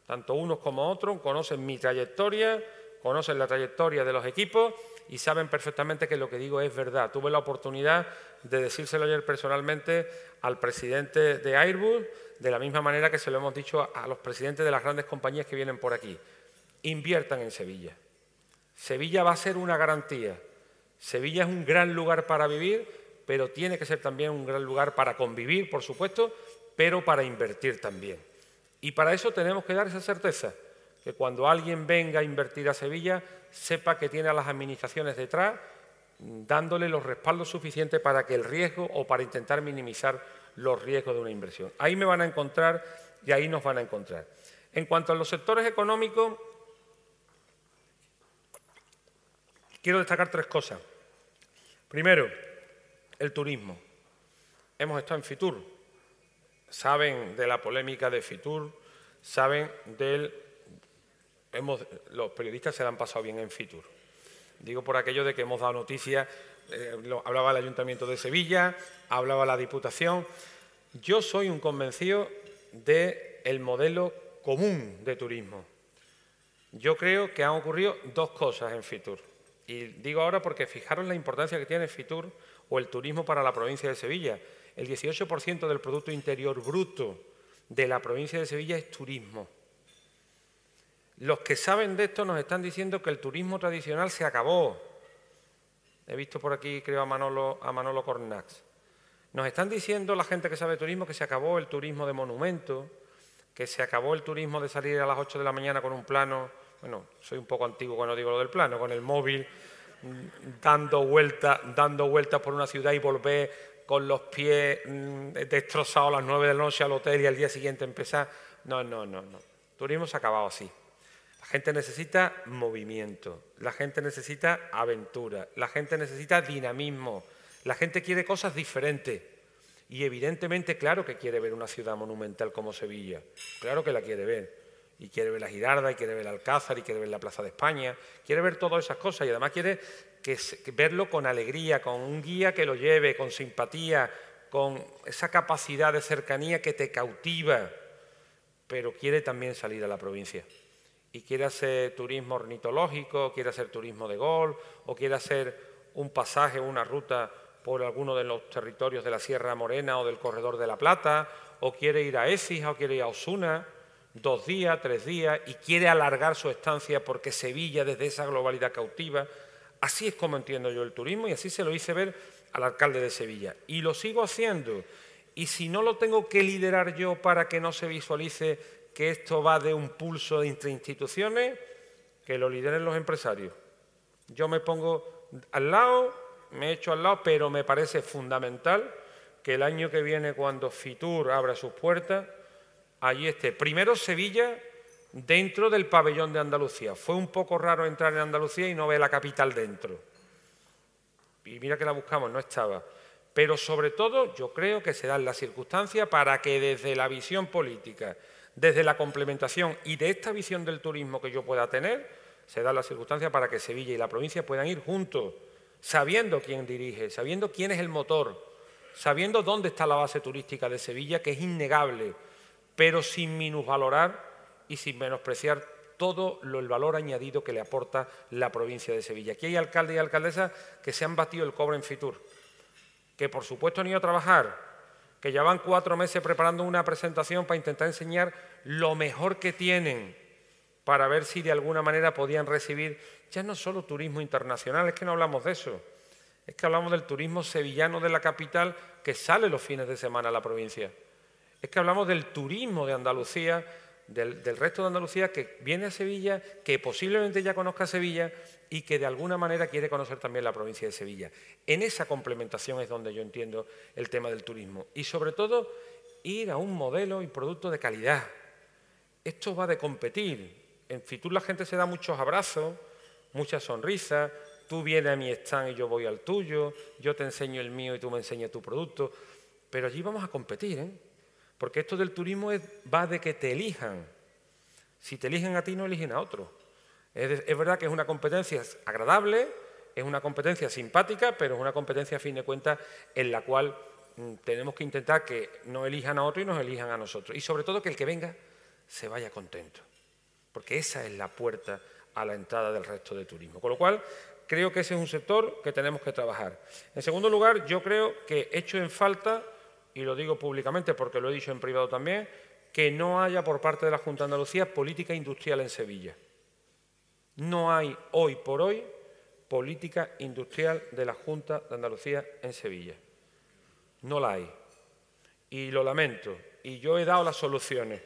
Tanto unos como otros conocen mi trayectoria, conocen la trayectoria de los equipos y saben perfectamente que lo que digo es verdad. Tuve la oportunidad de decírselo ayer personalmente al presidente de Airbus, de la misma manera que se lo hemos dicho a los presidentes de las grandes compañías que vienen por aquí. Inviertan en Sevilla. Sevilla va a ser una garantía Sevilla es un gran lugar para vivir, pero tiene que ser también un gran lugar para convivir, por supuesto, pero para invertir también. Y para eso tenemos que dar esa certeza, que cuando alguien venga a invertir a Sevilla, sepa que tiene a las administraciones detrás, dándole los respaldos suficientes para que el riesgo o para intentar minimizar los riesgos de una inversión. Ahí me van a encontrar y ahí nos van a encontrar. En cuanto a los sectores económicos, quiero destacar tres cosas. Primero, el turismo. Hemos estado en Fitur. Saben de la polémica de Fitur, saben del... Hemos, los periodistas se la han pasado bien en Fitur. Digo por aquello de que hemos dado noticias, eh, hablaba el Ayuntamiento de Sevilla, hablaba la Diputación. Yo soy un convencido del modelo común de turismo. Yo creo que han ocurrido dos cosas en Fitur. Y digo ahora porque fijaros la importancia que tiene Fitur o el turismo para la provincia de Sevilla. El 18% del Producto Interior Bruto de la provincia de Sevilla es turismo. Los que saben de esto nos están diciendo que el turismo tradicional se acabó. He visto por aquí, creo, a Manolo, a Manolo Cornax. Nos están diciendo la gente que sabe turismo que se acabó el turismo de monumento, que se acabó el turismo de salir a las 8 de la mañana con un plano, bueno, soy un poco antiguo cuando digo lo del plano, con el móvil dando vueltas dando vueltas por una ciudad y volver con los pies mm, destrozados a las 9 de la noche al hotel y al día siguiente empezar. No, no, no, no. turismo se ha acabado así. La gente necesita movimiento, la gente necesita aventura, la gente necesita dinamismo, la gente quiere cosas diferentes. Y evidentemente, claro que quiere ver una ciudad monumental como Sevilla, claro que la quiere ver. Y quiere ver la Girarda, y quiere ver el Alcázar, y quiere ver la Plaza de España, quiere ver todas esas cosas y además quiere verlo con alegría, con un guía que lo lleve, con simpatía, con esa capacidad de cercanía que te cautiva, pero quiere también salir a la provincia. Y quiere hacer turismo ornitológico, quiere hacer turismo de golf, o quiere hacer un pasaje, una ruta por alguno de los territorios de la Sierra Morena o del Corredor de la Plata, o quiere ir a Écija o quiere ir a Osuna, dos días, tres días, y quiere alargar su estancia porque Sevilla desde esa globalidad cautiva. Así es como entiendo yo el turismo y así se lo hice ver al alcalde de Sevilla. Y lo sigo haciendo. Y si no lo tengo que liderar yo para que no se visualice que esto va de un pulso entre instituciones, que lo lideren los empresarios. Yo me pongo al lado, me echo al lado, pero me parece fundamental que el año que viene, cuando Fitur abra sus puertas, allí esté primero Sevilla dentro del pabellón de Andalucía. Fue un poco raro entrar en Andalucía y no ver la capital dentro. Y mira que la buscamos, no estaba. Pero sobre todo yo creo que se dan las circunstancias para que desde la visión política desde la complementación y de esta visión del turismo que yo pueda tener, se da la circunstancia para que Sevilla y la provincia puedan ir juntos, sabiendo quién dirige, sabiendo quién es el motor, sabiendo dónde está la base turística de Sevilla, que es innegable, pero sin minusvalorar y sin menospreciar todo el valor añadido que le aporta la provincia de Sevilla. Aquí hay alcaldes y alcaldesas que se han batido el cobre en Fitur, que por supuesto han ido a trabajar, que llevan cuatro meses preparando una presentación para intentar enseñar lo mejor que tienen para ver si de alguna manera podían recibir ya no solo turismo internacional, es que no hablamos de eso, es que hablamos del turismo sevillano de la capital que sale los fines de semana a la provincia, es que hablamos del turismo de Andalucía, del, resto de Andalucía que viene a Sevilla, que posiblemente ya conozca Sevilla y que de alguna manera quiere conocer también la provincia de Sevilla. En esa complementación es donde yo entiendo el tema del turismo. Y sobre todo, ir a un modelo y producto de calidad. Esto va de competir. En Fitur la gente se da muchos abrazos, muchas sonrisas, tú vienes a mi stand y yo voy al tuyo, yo te enseño el mío y tú me enseñas tu producto, pero allí vamos a competir, ¿eh? Porque esto del turismo va de que te elijan. Si te eligen a ti, no eligen a otro. Es, verdad que es una competencia agradable, es una competencia simpática, pero es una competencia a fin de cuentas en la cual mm, tenemos que intentar que no elijan a otro y nos elijan a nosotros. Y sobre todo que el que venga se vaya contento, porque esa es la puerta a la entrada del resto de turismo. Con lo cual, creo que ese es un sector que tenemos que trabajar. En segundo lugar, yo creo que hecho en falta, y lo digo públicamente porque lo he dicho en privado también, que no haya por parte de la Junta de Andalucía política industrial en Sevilla. No hay hoy por hoy política industrial de la Junta de Andalucía en Sevilla. No la hay. Y lo lamento. Y yo he dado las soluciones,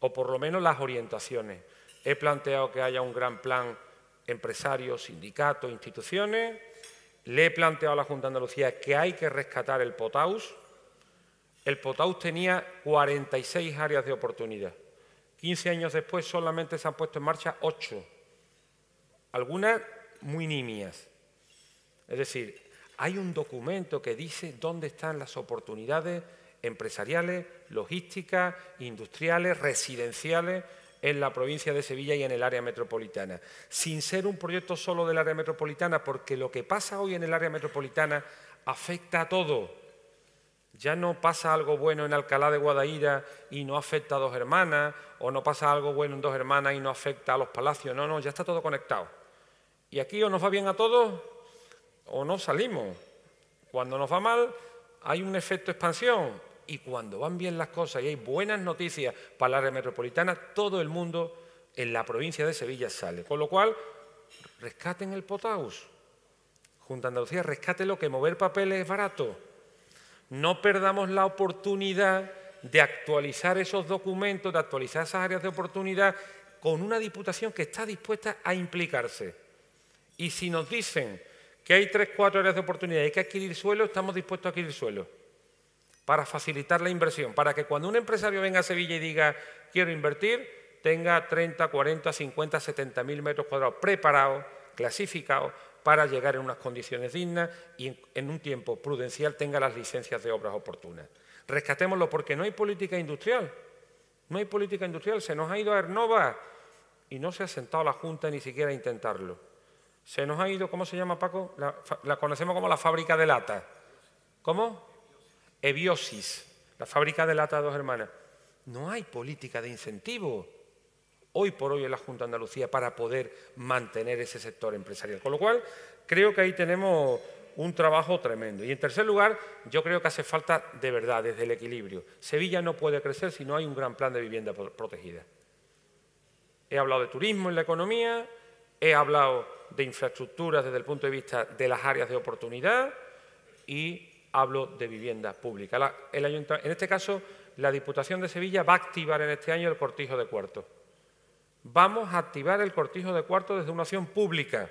o por lo menos las orientaciones. He planteado que haya un gran plan empresarios, sindicatos, instituciones. Le he planteado a la Junta de Andalucía que hay que rescatar el POTAUS. El POTAUS tenía 46 áreas de oportunidad 15 años después solamente se han puesto en marcha 8, algunas muy nimias. Es decir, hay un documento que dice dónde están las oportunidades empresariales, logísticas, industriales, residenciales en la provincia de Sevilla y en el área metropolitana, sin ser un proyecto solo del área metropolitana, porque lo que pasa hoy en el área metropolitana afecta a todo. Ya no pasa algo bueno en Alcalá de Guadaira y no afecta a dos hermanas, o no pasa algo bueno en dos hermanas y no afecta a los palacios. No, no, ya está todo conectado. Y aquí o nos va bien a todos o no salimos. Cuando nos va mal hay un efecto expansión y cuando van bien las cosas y hay buenas noticias para la área metropolitana, todo el mundo en la provincia de Sevilla sale. Con lo cual, rescaten el Potaus. Junta Andalucía, rescate lo que mover papeles es barato. No perdamos la oportunidad de actualizar esos documentos, de actualizar esas áreas de oportunidad con una diputación que está dispuesta a implicarse. Y si nos dicen que hay tres, cuatro áreas de oportunidad y hay que adquirir suelo, estamos dispuestos a adquirir suelo para facilitar la inversión, para que cuando un empresario venga a Sevilla y diga quiero invertir, tenga 30, 40, 50, 70 mil metros cuadrados preparados, clasificados, para llegar en unas condiciones dignas y en un tiempo prudencial tenga las licencias de obras oportunas. Rescatémoslo porque no hay política industrial. No hay política industrial. Se nos ha ido a Ernova y no se ha sentado la Junta ni siquiera a intentarlo. Se nos ha ido, ¿cómo se llama Paco? La, conocemos como la fábrica de lata. ¿Cómo? Ebiosis, la fábrica de lata de dos hermanas. No hay política de incentivo hoy por hoy en la Junta de Andalucía para poder mantener ese sector empresarial. Con lo cual, creo que ahí tenemos un trabajo tremendo. Y en tercer lugar, yo creo que hace falta de verdad, desde el equilibrio. Sevilla no puede crecer si no hay un gran plan de vivienda protegida. He hablado de turismo en la economía, he hablado de infraestructuras desde el punto de vista de las áreas de oportunidad y hablo de vivienda pública. en este caso, la Diputación de Sevilla va a activar en este año el cortijo de cuartos. Vamos a activar el cortijo de cuartos desde una acción pública.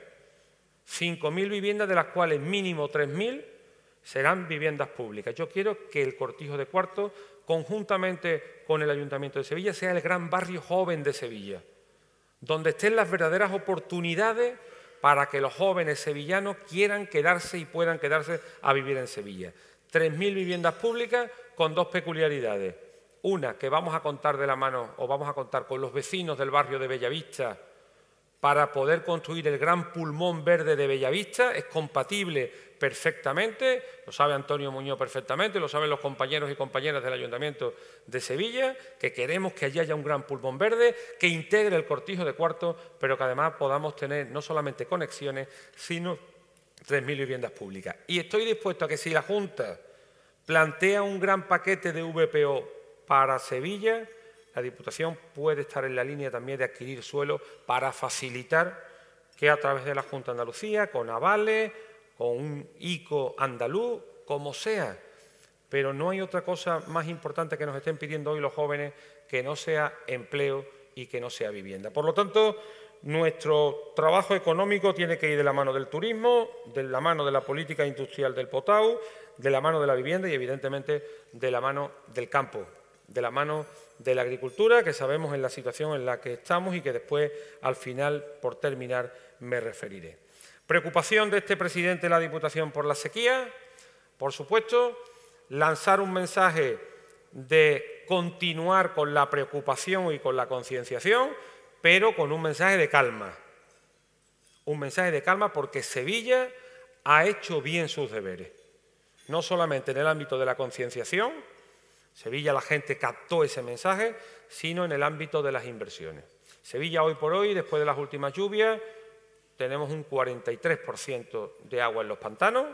5.000 viviendas, de las cuales mínimo 3.000 serán viviendas públicas. Yo quiero que el cortijo de cuartos, conjuntamente con el Ayuntamiento de Sevilla, sea el gran barrio joven de Sevilla, donde estén las verdaderas oportunidades para que los jóvenes sevillanos quieran quedarse y puedan quedarse a vivir en Sevilla. 3.000 viviendas públicas con dos peculiaridades. Una, que vamos a contar de la mano o vamos a contar con los vecinos del barrio de Bellavista para poder construir el gran pulmón verde de Bellavista, es compatible perfectamente, lo sabe Antonio Muñoz perfectamente, lo saben los compañeros y compañeras del Ayuntamiento de Sevilla, que queremos que allí haya un gran pulmón verde, que integre el cortijo de cuartos, pero que además podamos tener no solamente conexiones, sino 3.000 viviendas públicas. Y estoy dispuesto a que si la Junta plantea un gran paquete de VPO para Sevilla, la Diputación puede estar en la línea también de adquirir suelo para facilitar que a través de la Junta de Andalucía, con avales, con un ICO andaluz, como sea, pero no hay otra cosa más importante que nos estén pidiendo hoy los jóvenes que no sea empleo y que no sea vivienda. Por lo tanto, nuestro trabajo económico tiene que ir de la mano del turismo, de la mano de la política industrial del Potau, de la mano de la vivienda y, evidentemente, de la mano del campo, de la mano de la agricultura, que sabemos en la situación en la que estamos y que después, al final, por terminar, me referiré. Preocupación de este presidente de la Diputación por la sequía, por supuesto, lanzar un mensaje de continuar con la preocupación y con la concienciación, pero con un mensaje de calma. Un mensaje de calma porque Sevilla ha hecho bien sus deberes, no solamente en el ámbito de la concienciación, Sevilla la gente captó ese mensaje, sino en el ámbito de las inversiones. Sevilla hoy por hoy, después de las últimas lluvias, tenemos un 43% de agua en los pantanos,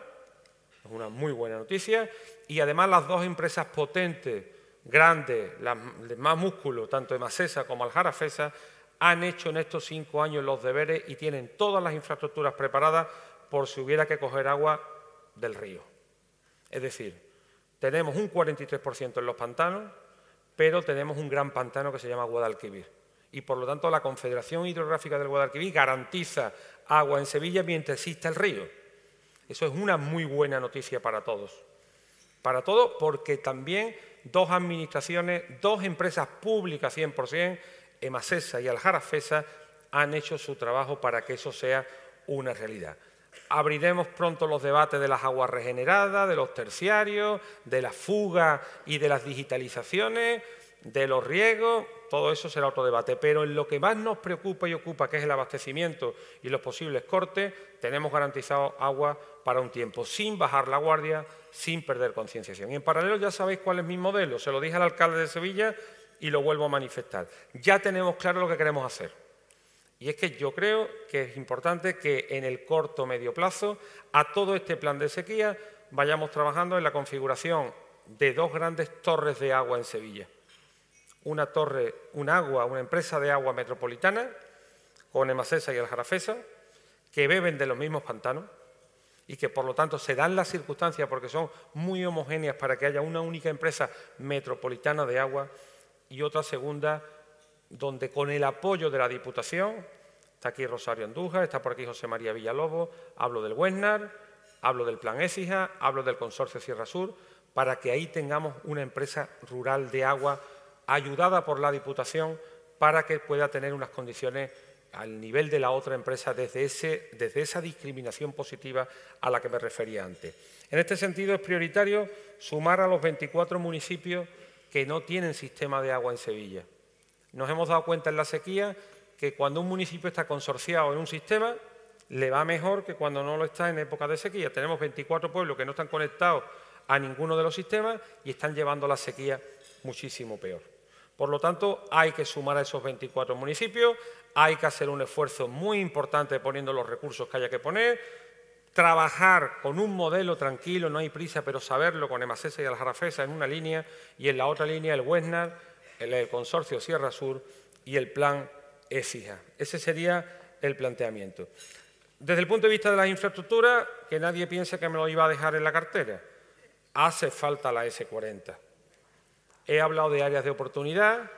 es una muy buena noticia, y además las dos empresas potentes, grandes, las de más músculo, tanto de Macesa como Aljarafesa, han hecho en estos cinco años los deberes y tienen todas las infraestructuras preparadas por si hubiera que coger agua del río. Es decir, tenemos un 43% en los pantanos, pero tenemos un gran pantano que se llama Guadalquivir. Y por lo tanto la Confederación Hidrográfica del Guadalquivir garantiza agua en Sevilla mientras exista el río. Eso es una muy buena noticia para todos. Para todos porque también dos administraciones, dos empresas públicas 100%, Emasesa y Aljarafesa han hecho su trabajo para que eso sea una realidad. Abriremos pronto los debates de las aguas regeneradas, de los terciarios, de la fuga y de las digitalizaciones, de los riegos, todo eso será otro debate. Pero en lo que más nos preocupa y ocupa, que es el abastecimiento y los posibles cortes, tenemos garantizado agua para un tiempo, sin bajar la guardia, sin perder concienciación. Y en paralelo ya sabéis cuál es mi modelo, se lo dije al alcalde de Sevilla y lo vuelvo a manifestar. Ya tenemos claro lo que queremos hacer. Y es que yo creo que es importante que en el corto medio plazo a todo este plan de sequía vayamos trabajando en la configuración de dos grandes torres de agua en Sevilla. Una torre, un agua, una empresa de agua metropolitana con Emasesa y el Jarafesa, que beben de los mismos pantanos y que por lo tanto se dan las circunstancias porque son muy homogéneas para que haya una única empresa metropolitana de agua y otra segunda donde con el apoyo de la Diputación, está aquí Rosario Andújar, está por aquí José María Villalobos, hablo del Huesnar, hablo del Plan Écija, hablo del Consorcio Sierra Sur, para que ahí tengamos una empresa rural de agua ayudada por la Diputación para que pueda tener unas condiciones al nivel de la otra empresa desde, ese, desde esa discriminación positiva a la que me refería antes. En este sentido es prioritario sumar a los 24 municipios que no tienen sistema de agua en Sevilla. Nos hemos dado cuenta en la sequía que cuando un municipio está consorciado en un sistema, le va mejor que cuando no lo está en época de sequía. Tenemos 24 pueblos que no están conectados a ninguno de los sistemas y están llevando la sequía muchísimo peor. Por lo tanto, hay que sumar a esos 24 municipios, hay que hacer un esfuerzo muy importante poniendo los recursos que haya que poner, trabajar con un modelo tranquilo, no hay prisa, pero saberlo con Emasesa y Aljarafesa en una línea y en la otra línea el Westnar el consorcio Sierra Sur y el plan EFIJA. Ese sería el planteamiento. Desde el punto de vista de las infraestructuras, que nadie piense que me lo iba a dejar en la cartera. Hace falta la S40. He hablado de áreas de oportunidad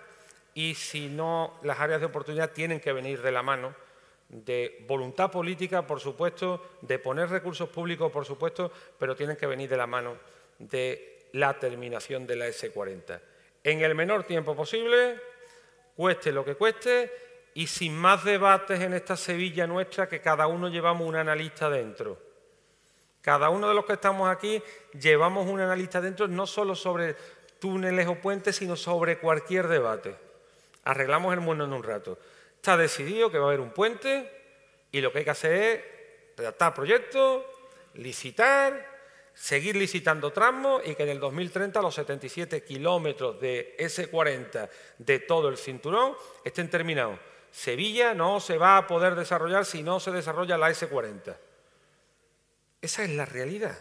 y si no, las áreas de oportunidad tienen que venir de la mano de voluntad política, por supuesto, de poner recursos públicos, por supuesto, pero tienen que venir de la mano de la terminación de la S40 en el menor tiempo posible, cueste lo que cueste, y sin más debates en esta Sevilla nuestra que cada uno llevamos un analista dentro. Cada uno de los que estamos aquí llevamos un analista dentro no solo sobre túneles o puentes, sino sobre cualquier debate. Arreglamos el mundo en un rato. Está decidido que va a haber un puente y lo que hay que hacer es redactar proyectos, licitar, seguir licitando tramos y que en el 2030 los 77 kilómetros de S40 de todo el cinturón estén terminados. Sevilla no se va a poder desarrollar si no se desarrolla la S40. Esa es la realidad.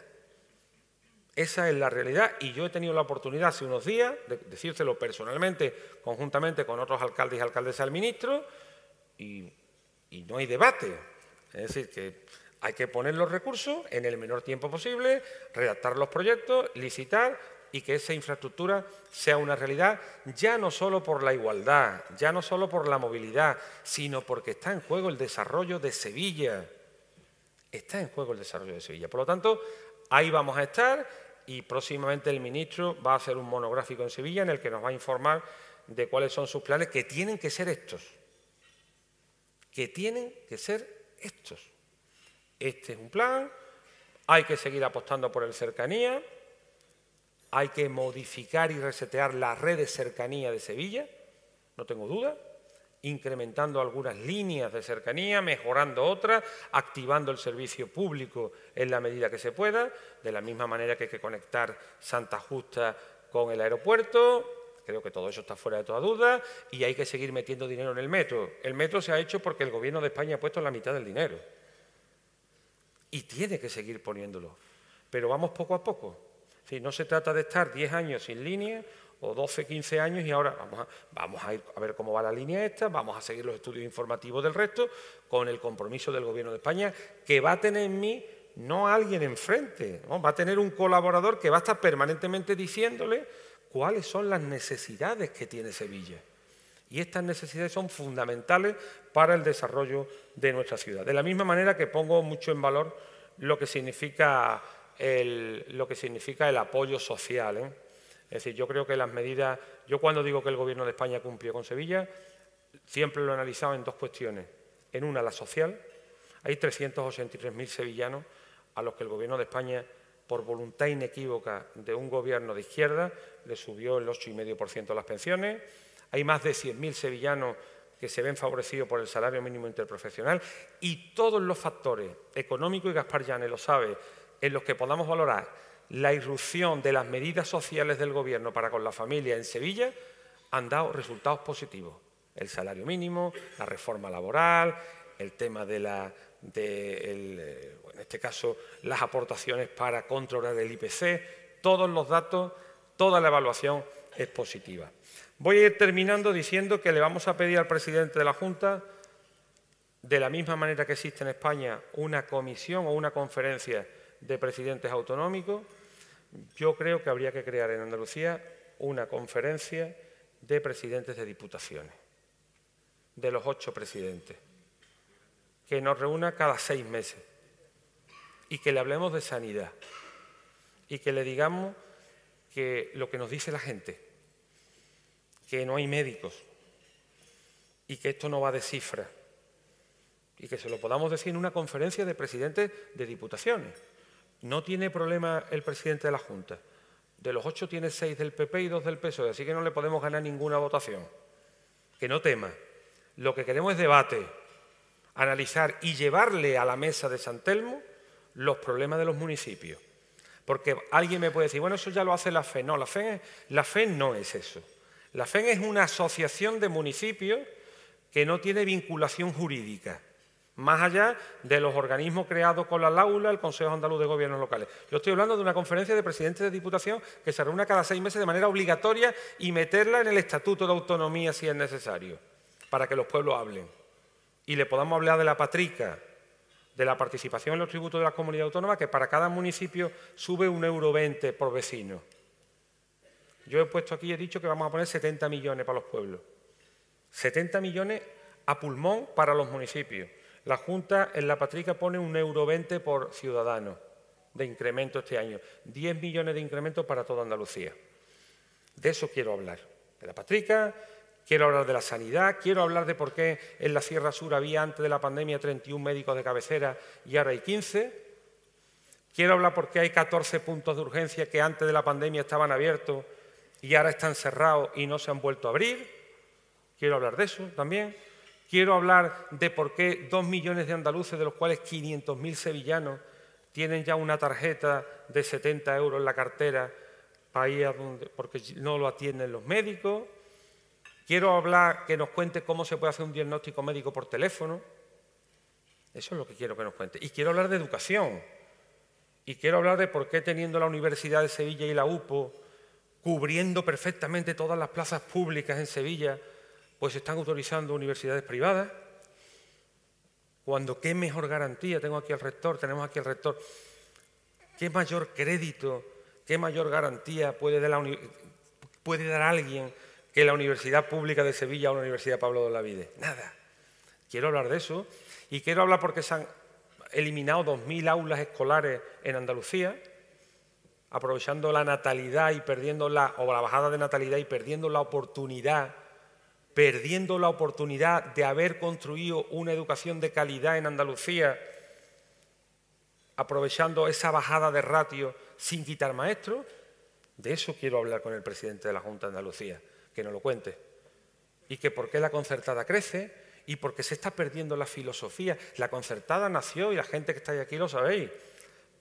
Esa es la realidad y yo he tenido la oportunidad hace unos días de decírselo personalmente, conjuntamente con otros alcaldes y alcaldesas al ministro, y, y no hay debate. Es decir, que hay que poner los recursos en el menor tiempo posible, redactar los proyectos, licitar y que esa infraestructura sea una realidad ya no solo por la igualdad, ya no solo por la movilidad, sino porque está en juego el desarrollo de Sevilla. Está en juego el desarrollo de Sevilla. Por lo tanto, ahí vamos a estar y próximamente el ministro va a hacer un monográfico en Sevilla en el que nos va a informar de cuáles son sus planes, que tienen que ser estos. Que tienen que ser estos. Este es un plan, hay que seguir apostando por el cercanía, hay que modificar y resetear la red de cercanía de Sevilla, no tengo duda, incrementando algunas líneas de cercanía, mejorando otras, activando el servicio público en la medida que se pueda, de la misma manera que hay que conectar Santa Justa con el aeropuerto, creo que todo eso está fuera de toda duda, y hay que seguir metiendo dinero en el metro. El metro se ha hecho porque el Gobierno de España ha puesto la mitad del dinero y tiene que seguir poniéndolo. Pero vamos poco a poco. no se trata de estar 10 años sin línea o 12, 15 años y ahora vamos a, ir a ver cómo va la línea esta, vamos a seguir los estudios informativos del resto con el compromiso del Gobierno de España que va a tener en mí no alguien enfrente, va a tener un colaborador que va a estar permanentemente diciéndole cuáles son las necesidades que tiene Sevilla. Y estas necesidades son fundamentales para el desarrollo de nuestra ciudad. De la misma manera que pongo mucho en valor lo que significa el, apoyo social. ¿eh? Es decir, yo creo que las medidas, yo cuando digo que el Gobierno de España cumplió con Sevilla, Siempre lo he analizado en dos cuestiones. En una, la social. Hay 383.000 sevillanos a los que el Gobierno de España, por voluntad inequívoca de un gobierno de izquierda, le subió el 8,5% las pensiones. Hay más de 100.000 sevillanos que se ven favorecidos por el salario mínimo interprofesional y todos los factores económicos, y Gaspar Llanes lo sabe, en los que podamos valorar la irrupción de las medidas sociales del Gobierno para con la familia en Sevilla, han dado resultados positivos. El salario mínimo, la reforma laboral, el tema de la, de en este caso, las aportaciones para controlar el IPC, todos los datos, toda la evaluación es positiva. Voy a ir terminando diciendo que le vamos a pedir al presidente de la Junta, de la misma manera que existe en España una comisión o una conferencia de presidentes autonómicos, yo creo que habría que crear en Andalucía una conferencia de presidentes de diputaciones, de los ocho presidentes, que nos reúna cada seis meses y que le hablemos de sanidad y que le digamos que lo que nos dice la gente, que no hay médicos y que esto no va de cifras y que se lo podamos decir en una conferencia de presidentes de diputaciones. No tiene problema el presidente de la Junta. De los ocho tiene seis del PP y dos del PSOE, así que no le podemos ganar ninguna votación. Que no tema. Lo que queremos es debate, analizar y llevarle a la mesa de San Telmo los problemas de los municipios. Porque alguien me puede decir, bueno, eso ya lo hace la FE. No, la FE, la FE no es eso. La FEN es una asociación de municipios que no tiene vinculación jurídica, más allá de los organismos creados con la LAULA, el Consejo Andaluz de Gobiernos Locales. Yo estoy hablando de una conferencia de presidentes de Diputación que se reúne cada seis meses de manera obligatoria y meterla en el Estatuto de Autonomía si es necesario, para que los pueblos hablen. Y le podamos hablar de la patrica, de la participación en los tributos de la comunidad autónoma, que para cada municipio sube un euro veinte por vecino. Yo he puesto aquí, he dicho que vamos a poner 70 millones para los pueblos. 70 millones a pulmón para los municipios. La Junta en la Patrica pone un euro 20 por ciudadano de incremento este año. 10 millones de incremento para toda Andalucía. De eso quiero hablar. De la Patrica, quiero hablar de la sanidad, quiero hablar de por qué en la Sierra Sur había antes de la pandemia 31 médicos de cabecera y ahora hay 15. Quiero hablar por qué hay 14 puntos de urgencia que antes de la pandemia estaban abiertos y ahora están cerrados y no se han vuelto a abrir. Quiero hablar de eso también. Quiero hablar de por qué dos millones de andaluces, de los cuales 500.000 sevillanos, tienen ya una tarjeta de 70 euros en la cartera para ir a donde, porque no lo atienden los médicos. Quiero hablar, que nos cuente cómo se puede hacer un diagnóstico médico por teléfono. Eso es lo que quiero que nos cuente. Y quiero hablar de educación. Y quiero hablar de por qué teniendo la Universidad de Sevilla y la UPO cubriendo perfectamente todas las plazas públicas en Sevilla, pues están autorizando universidades privadas. Cuando qué mejor garantía, tengo aquí al rector, tenemos aquí al rector, qué mayor crédito, qué mayor garantía puede, dar alguien que la Universidad Pública de Sevilla o la Universidad Pablo de Olavide. Nada. Quiero hablar de eso y quiero hablar porque se han eliminado 2.000 aulas escolares en Andalucía, aprovechando la natalidad y perdiendo la, o la bajada de natalidad y perdiendo la oportunidad, perdiendo la oportunidad de haber construido una educación de calidad en Andalucía, aprovechando esa bajada de ratio sin quitar maestros, de eso quiero hablar con el presidente de la Junta de Andalucía, que nos lo cuente. Y que por qué la concertada crece y por qué se está perdiendo la filosofía. La concertada nació, y la gente que está aquí lo sabéis,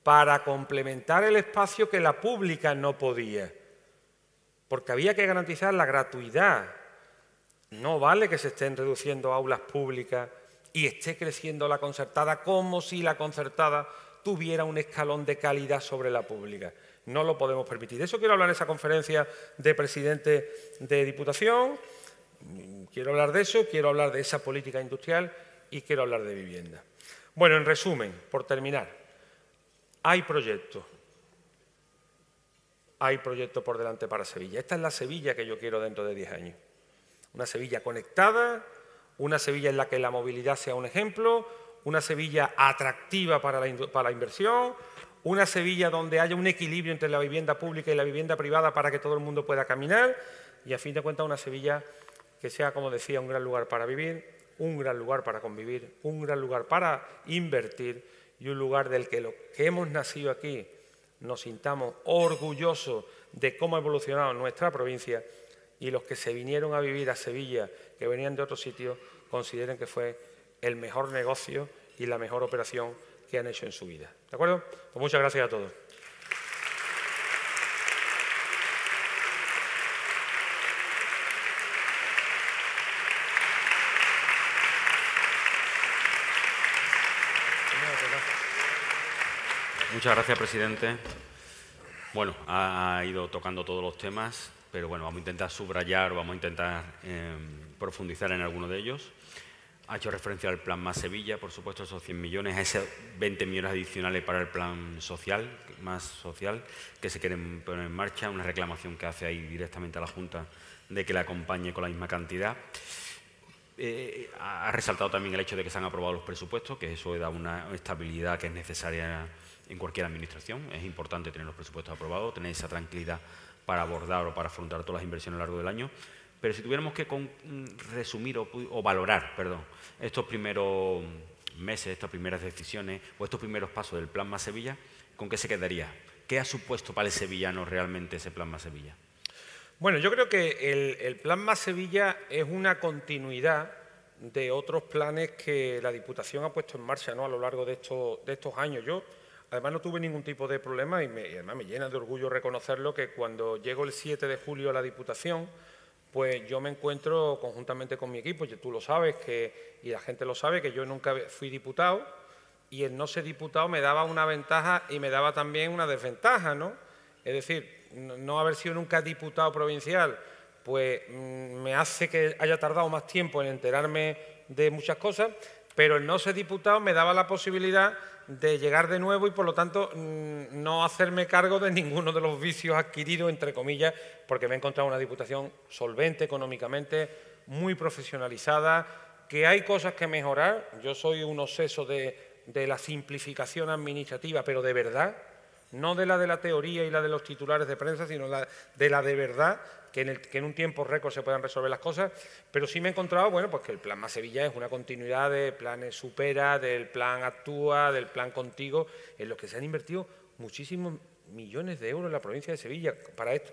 para complementar el espacio que la pública no podía, porque había que garantizar la gratuidad. No vale que se estén reduciendo aulas públicas y esté creciendo la concertada como si la concertada tuviera un escalón de calidad sobre la pública. No lo podemos permitir. De eso quiero hablar en esa conferencia de presidente de Diputación. Quiero hablar de eso, quiero hablar de esa política industrial y quiero hablar de vivienda. Bueno, en resumen, por terminar, hay proyectos. Hay proyectos por delante para Sevilla. Esta es la Sevilla que yo quiero dentro de 10 años. Una Sevilla conectada, una Sevilla en la que la movilidad sea un ejemplo, una Sevilla atractiva para la, para la inversión, una Sevilla donde haya un equilibrio entre la vivienda pública y la vivienda privada para que todo el mundo pueda caminar y a fin de cuentas una Sevilla que sea, como decía, un gran lugar para vivir, un gran lugar para convivir, un gran lugar para invertir y un lugar del que los que hemos nacido aquí nos sintamos orgullosos de cómo ha evolucionado nuestra provincia y los que se vinieron a vivir a Sevilla, que venían de otros sitios, consideren que fue el mejor negocio y la mejor operación que han hecho en su vida. ¿De acuerdo? Pues muchas gracias a todos. Muchas gracias, presidente. Bueno, ha ido tocando todos los temas, pero bueno, vamos a intentar subrayar, vamos a intentar em, profundizar en alguno de ellos. Ha hecho referencia al plan Más Sevilla, por supuesto, esos 100 millones, a esos 20 millones adicionales para el plan social, más social, que se quieren poner en marcha, una reclamación que hace ahí directamente a la Junta de que le acompañe con la misma cantidad. Eh, ha resaltado también el hecho de que se han aprobado los presupuestos, que eso da una estabilidad que es necesaria en cualquier administración. Es importante tener los presupuestos aprobados, tener esa tranquilidad para abordar o para afrontar todas las inversiones a lo largo del año. Pero si tuviéramos que resumir o, valorar perdón, estos primeros meses, estas primeras decisiones o estos primeros pasos del Plan Más Sevilla, ¿con qué se quedaría? ¿Qué ha supuesto para el sevillano realmente ese Plan Más Sevilla? Bueno, yo creo que el, Plan Más Sevilla es una continuidad de otros planes que la Diputación ha puesto en marcha ¿no? a lo largo de estos años. Yo Además no tuve ningún tipo de problema y, además me llena de orgullo reconocerlo que cuando llego el 7 de julio a la Diputación, pues yo me encuentro conjuntamente con mi equipo, y tú lo sabes que, y la gente lo sabe, que yo nunca fui diputado y el no ser diputado me daba una ventaja y me daba también una desventaja, ¿no? Es decir, no haber sido nunca diputado provincial, pues mm, me hace que haya tardado más tiempo en enterarme de muchas cosas, pero el no ser diputado me daba la posibilidad de llegar de nuevo y por lo tanto mm, no hacerme cargo de ninguno de los vicios adquiridos, entre comillas, porque me he encontrado una diputación solvente económicamente, muy profesionalizada, que hay cosas que mejorar. Yo soy un obseso de, de la simplificación administrativa, pero de verdad, no de la de la teoría y la de los titulares de prensa, sino de la de verdad, que en, un tiempo récord se puedan resolver las cosas, pero sí me he encontrado, bueno, pues que el plan Más Sevilla es una continuidad de planes Supera, del plan Actúa, del plan Contigo, en los que se han invertido muchísimos millones de euros en la provincia de Sevilla.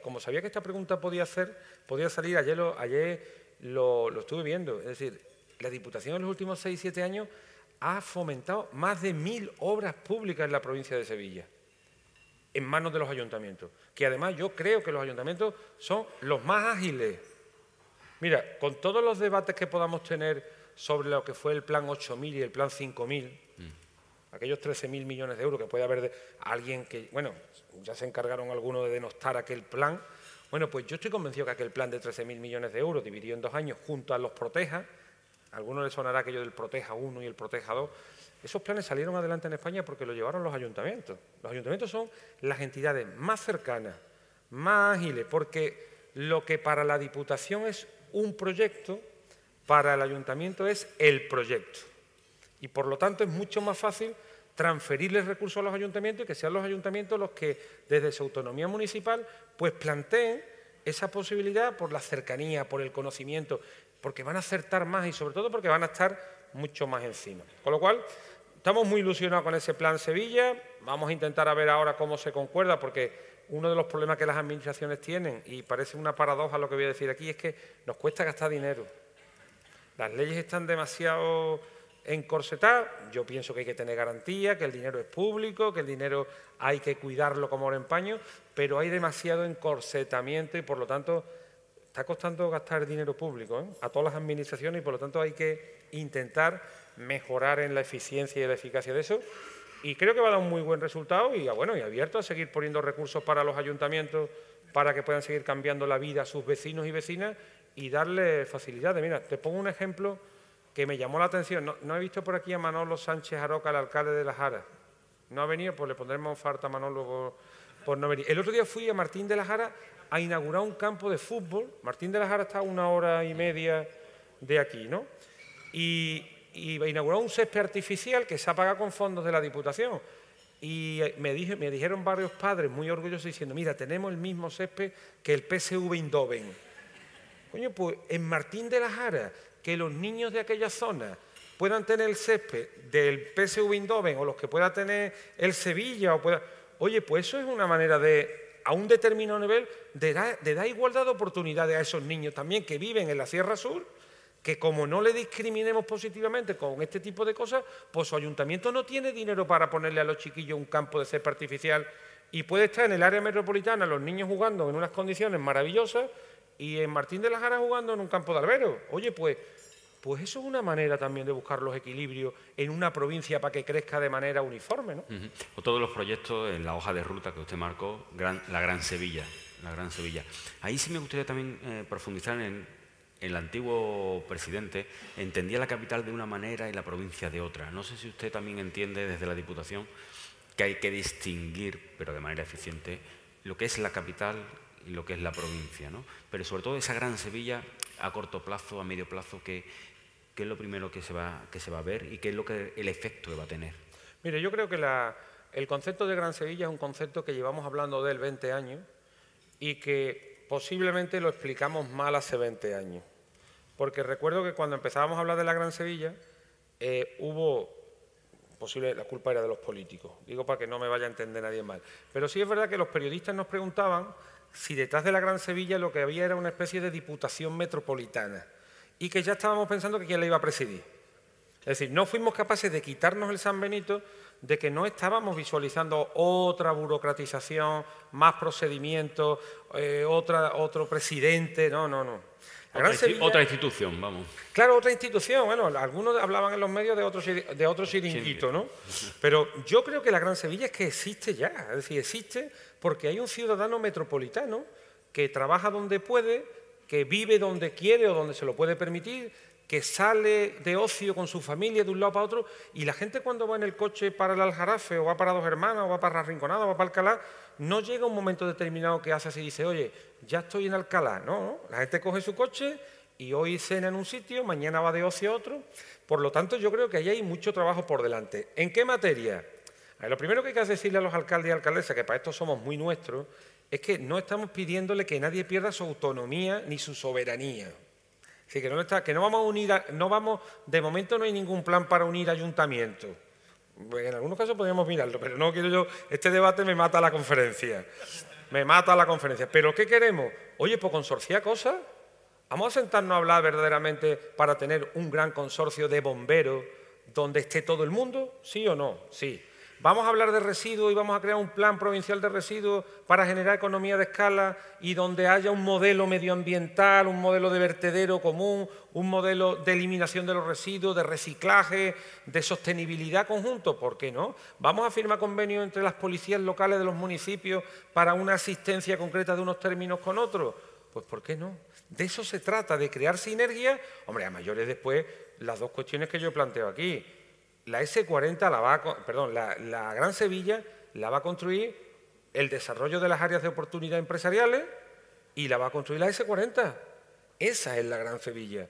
Como sabía que esta pregunta podía hacer, podía salir, ayer lo estuve viendo, es decir, la Diputación en los últimos 6-7 años ha fomentado más de mil obras públicas en la provincia de Sevilla en manos de los ayuntamientos, que además yo creo que los ayuntamientos son los más ágiles. Mira, con todos los debates que podamos tener sobre lo que fue el plan 8.000 y el plan 5.000, mm. aquellos 13.000 millones de euros que puede haber de alguien que, bueno, ya se encargaron algunos de denostar aquel plan, bueno, pues yo estoy convencido que aquel plan de 13.000 millones de euros dividido en dos años junto a los Proteja, a algunos les sonará aquello del Proteja 1 y el Proteja 2, esos planes salieron adelante en España porque lo llevaron los ayuntamientos. Los ayuntamientos son las entidades más cercanas, más ágiles, porque lo que para la Diputación es un proyecto, para el ayuntamiento es el proyecto. Y por lo tanto es mucho más fácil transferirles recursos a los ayuntamientos y que sean los ayuntamientos los que desde su autonomía municipal pues planteen esa posibilidad por la cercanía, por el conocimiento, porque van a acertar más y sobre todo porque van a estar mucho más encima. Con lo cual, Estamos muy ilusionados con ese plan Sevilla. Vamos a intentar a ver ahora cómo se concuerda, porque uno de los problemas que las administraciones tienen, y parece una paradoja lo que voy a decir aquí, es que nos cuesta gastar dinero. Las leyes están demasiado encorsetadas. Yo pienso que hay que tener garantía, que el dinero es público, que el dinero hay que cuidarlo como oro en paño, pero hay demasiado encorsetamiento y por lo tanto está costando gastar dinero público ¿eh? a todas las administraciones y por lo tanto hay que intentar mejorar en la eficiencia y la eficacia de eso. Y creo que va a dar un muy buen resultado y, ah, bueno, y abierto a seguir poniendo recursos para los ayuntamientos para que puedan seguir cambiando la vida a sus vecinos y vecinas y darle facilidades. Mira, te pongo un ejemplo que me llamó la atención. No, he visto por aquí a Manolo Sánchez Aroca, el alcalde de La Jara. No ha venido, pues le pondremos falta a Manolo por, no venir. El otro día fui a Martín de la Jara a inaugurar un campo de fútbol. Martín de la Jara está a una hora y media de aquí, ¿no? Y, y inauguró un césped artificial que se ha pagado con fondos de la Diputación. Y me, me dijeron varios padres muy orgullosos diciendo, mira, tenemos el mismo césped que el PSV Indoven. Coño, pues en Martín de la Jara, que los niños de aquella zona puedan tener el césped del PSV Eindhoven o los que pueda tener el Sevilla o pueda... Oye, pues eso es una manera de, a un determinado nivel, de, de dar igualdad de oportunidades a esos niños también que viven en la Sierra Sur que como no le discriminemos positivamente con este tipo de cosas, pues su ayuntamiento no tiene dinero para ponerle a los chiquillos un campo de césped artificial y puede estar en el área metropolitana los niños jugando en unas condiciones maravillosas y en Martín de la Jara jugando en un campo de albero. Oye, pues, pues eso es una manera también de buscar los equilibrios en una provincia para que crezca de manera uniforme. ¿no? o todos los proyectos en la hoja de ruta que usted marcó, la Gran Sevilla. La Gran Sevilla. Ahí sí me gustaría también eh, profundizar en el antiguo presidente entendía la capital de una manera y la provincia de otra. No sé si usted también entiende desde la Diputación que hay que distinguir, pero de manera eficiente, lo que es la capital y lo que es la provincia, ¿no? Pero sobre todo esa gran Sevilla a corto plazo, a medio plazo, ¿qué, es lo primero que se, va, que a ver y qué es lo que el efecto que va a tener? Mire, yo creo que el concepto de Gran Sevilla es un concepto que llevamos hablando de él 20 años y que posiblemente lo explicamos mal hace 20 años porque recuerdo que cuando empezábamos a hablar de la Gran Sevilla, eh, hubo, posible, la culpa era de los políticos, digo para que no me vaya a entender nadie mal, pero sí es verdad que los periodistas nos preguntaban si detrás de la Gran Sevilla lo que había era una especie de diputación metropolitana y que ya estábamos pensando que quién la iba a presidir. Es decir, no fuimos capaces de quitarnos el San Benito de que no estábamos visualizando otra burocratización, más procedimientos, eh, otro presidente, no, no, no. Otra, institución, vamos. Claro, otra institución. Bueno, algunos hablaban en los medios de otro, de otro chiringuito, ¿no? Pero yo creo que la Gran Sevilla es que existe ya. Es decir, existe porque hay un ciudadano metropolitano que trabaja donde puede, que vive donde quiere o donde se lo puede permitir, que sale de ocio con su familia de un lado para otro, y la gente cuando va en el coche para el Aljarafe, o va para Dos Hermanas, o va para Rinconada, o va para Alcalá, no llega un momento determinado que hace así y dice, oye, ya estoy en Alcalá. No, la gente coge su coche y hoy cena en un sitio, mañana va de ocio a otro. Por lo tanto, yo creo que ahí hay mucho trabajo por delante. ¿En qué materia? lo primero que hay que decirle a los alcaldes y alcaldesas, que para esto somos muy nuestros, es que no estamos pidiéndole que nadie pierda su autonomía ni su soberanía. Así que no, está, que no vamos a unir, no vamos, de momento no hay ningún plan para unir ayuntamientos. En algunos casos podríamos mirarlo, pero no quiero yo, este debate me mata la conferencia. Me mata la conferencia. ¿Pero qué queremos? Oye, pues consorciar cosas. Vamos a sentarnos a hablar verdaderamente para tener un gran consorcio de bomberos donde esté todo el mundo, ¿sí o no? Sí. Vamos a hablar de residuos y vamos a crear un plan provincial de residuos para generar economía de escala y donde haya un modelo medioambiental, un modelo de vertedero común, un modelo de eliminación de los residuos, de reciclaje, de sostenibilidad conjunto, ¿por qué no? Vamos a firmar convenios entre las policías locales de los municipios para una asistencia concreta de unos términos con otros. Pues ¿por qué no? De eso se trata, de crear sinergias. Hombre, a mayores después, las dos cuestiones que yo planteo aquí la S40 la va perdón, la, Gran Sevilla la va a construir el desarrollo de las áreas de oportunidad empresariales y la va a construir la S40. Esa es la Gran Sevilla.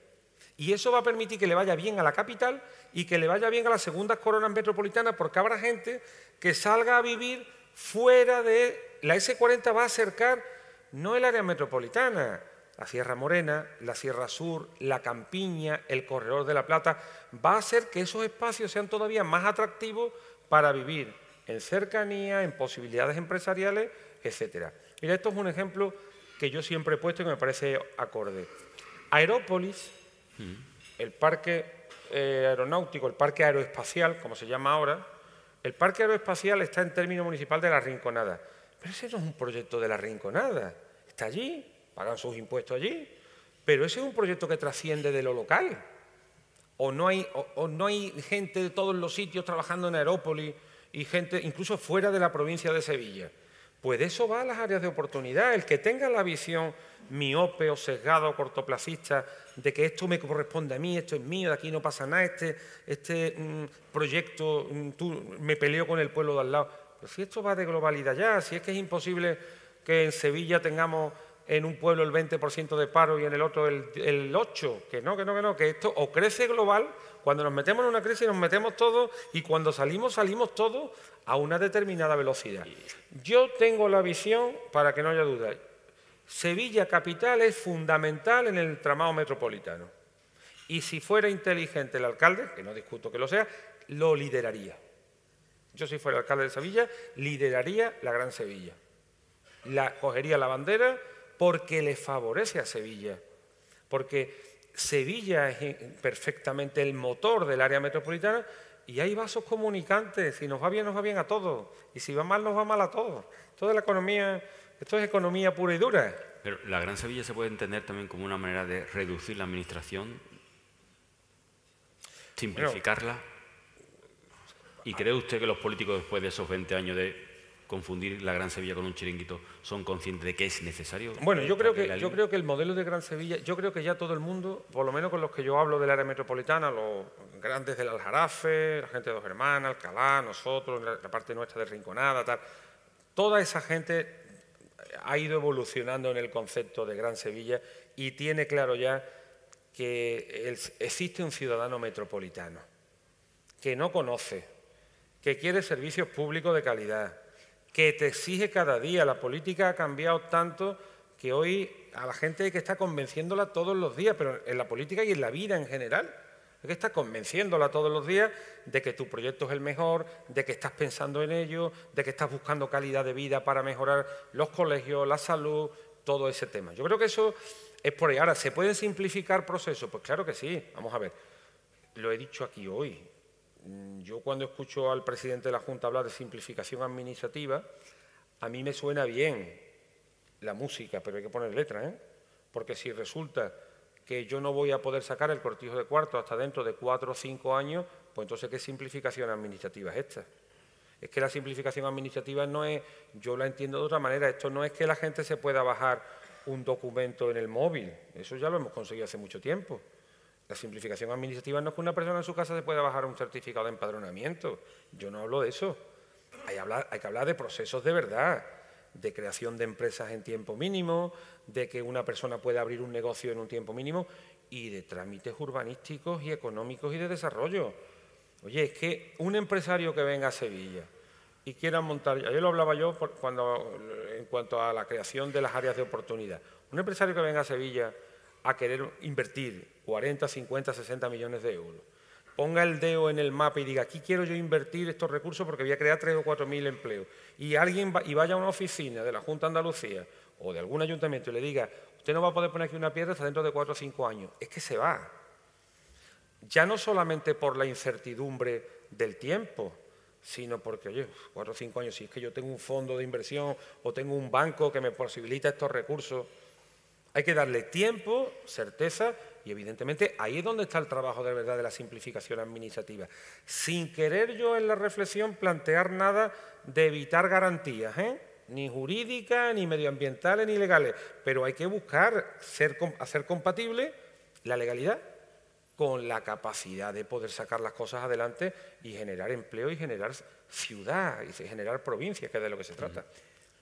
Y eso va a permitir que le vaya bien a la capital y que le vaya bien a las segundas coronas metropolitanas porque habrá gente que salga a vivir fuera de... La S40 va a acercar no el área metropolitana, la Sierra Morena, la Sierra Sur, la Campiña, el Corredor de la Plata, va a hacer que esos espacios sean todavía más atractivos para vivir en cercanía, en posibilidades empresariales, etc. Mira, esto es un ejemplo que yo siempre he puesto y que me parece acorde. Aerópolis, el parque eh, aeronáutico, el parque aeroespacial, como se llama ahora, el parque aeroespacial está en término municipal de La Rinconada. Pero ese no es un proyecto de La Rinconada, está allí, pagan sus impuestos allí, pero ese es un proyecto que trasciende de lo local. O no hay, o, no hay gente de todos los sitios trabajando en Aerópolis y gente incluso fuera de la provincia de Sevilla. Pues de eso va a las áreas de oportunidad. El que tenga la visión miope o sesgado o cortoplacista de que esto me corresponde a mí, esto es mío, de aquí no pasa nada, este, este mm, proyecto, mm, me peleo con el pueblo de al lado. Pero si esto va de globalidad ya, si es que es imposible que en Sevilla tengamos en un pueblo el 20% de paro y en el otro el, 8%, que no, que no, que no, que esto o crece global, cuando nos metemos en una crisis nos metemos todos y cuando salimos salimos todos a una determinada velocidad. Yo tengo la visión, para que no haya duda, Sevilla capital es fundamental en el tramado metropolitano. Y si fuera inteligente el alcalde, que no discuto que lo sea, lo lideraría. Yo si fuera alcalde de Sevilla, lideraría la Gran Sevilla. La, cogería la bandera porque le favorece a Sevilla. Porque Sevilla es perfectamente el motor del área metropolitana y hay vasos comunicantes. Si nos va bien, nos va bien a todos. Y si va mal, nos va mal a todos. Toda la economía, esto es economía pura y dura. Pero la Gran Sevilla se puede entender también como una manera de reducir la administración, simplificarla. ¿Y cree usted que los políticos después de esos 20 años de confundir la Gran Sevilla con un chiringuito son conscientes de que es necesario? Bueno, yo creo que, yo creo que el modelo de Gran Sevilla, yo creo que ya todo el mundo, por lo menos con los que yo hablo del área metropolitana, los grandes del Aljarafe, la gente de Dos Hermanas, Alcalá, nosotros, la, parte nuestra de Rinconada, tal, toda esa gente ha ido evolucionando en el concepto de Gran Sevilla y tiene claro ya que existe un ciudadano metropolitano que no conoce, que quiere servicios públicos de calidad, que te exige cada día. La política ha cambiado tanto que hoy a la gente hay que estar convenciéndola todos los días, pero en la política y en la vida en general. Hay que estar convenciéndola todos los días de que tu proyecto es el mejor, de que estás pensando en ello, de que estás buscando calidad de vida para mejorar los colegios, la salud, todo ese tema. Yo creo que eso es por ahí. Ahora, ¿se pueden simplificar procesos? Pues claro que sí. Vamos a ver. Lo he dicho aquí hoy. Mm, yo cuando escucho al presidente de la Junta hablar de simplificación administrativa, a mí me suena bien la música, pero hay que poner letra, ¿eh? Porque si resulta que yo no voy a poder sacar el cortijo de cuarto hasta dentro de cuatro o cinco años, pues entonces ¿qué simplificación administrativa es esta? Es que la simplificación administrativa no es, yo la entiendo de otra manera, esto no es que la gente se pueda bajar un documento en el móvil, eso ya lo hemos conseguido hace mucho tiempo. La simplificación administrativa no es que una persona en su casa se pueda bajar un certificado de empadronamiento. Yo no hablo de eso. Hay, que hablar de procesos de verdad, de creación de empresas en tiempo mínimo, de que una persona pueda abrir un negocio en un tiempo mínimo y de trámites urbanísticos y económicos y de desarrollo. Oye, es que un empresario que venga a Sevilla y quiera montar, ayer lo hablaba yo cuando, en cuanto a la creación de las áreas de oportunidad, un empresario que venga a Sevilla a querer invertir 40, 50, 60 millones de euros. Ponga el dedo en el mapa y diga, aquí quiero yo invertir estos recursos porque voy a crear 3 o 4 mil empleos. Y alguien y vaya a una oficina de la Junta de Andalucía o de algún ayuntamiento y le diga, usted no va a poder poner aquí una piedra hasta dentro de 4 o 5 años. Es que se va. Ya no solamente por la incertidumbre del tiempo, sino porque, oye, 4 o 5 años, si es que yo tengo un fondo de inversión o tengo un banco que me posibilita estos recursos, hay que darle tiempo, certeza y evidentemente ahí es donde está el trabajo de verdad de la simplificación administrativa. Sin querer yo en la reflexión plantear nada de evitar garantías, ¿eh? ni jurídicas, ni medioambientales, ni legales, pero hay que buscar hacer compatible la legalidad con la capacidad de poder sacar las cosas adelante y generar empleo y generar ciudad y generar provincia, que es de lo que se trata.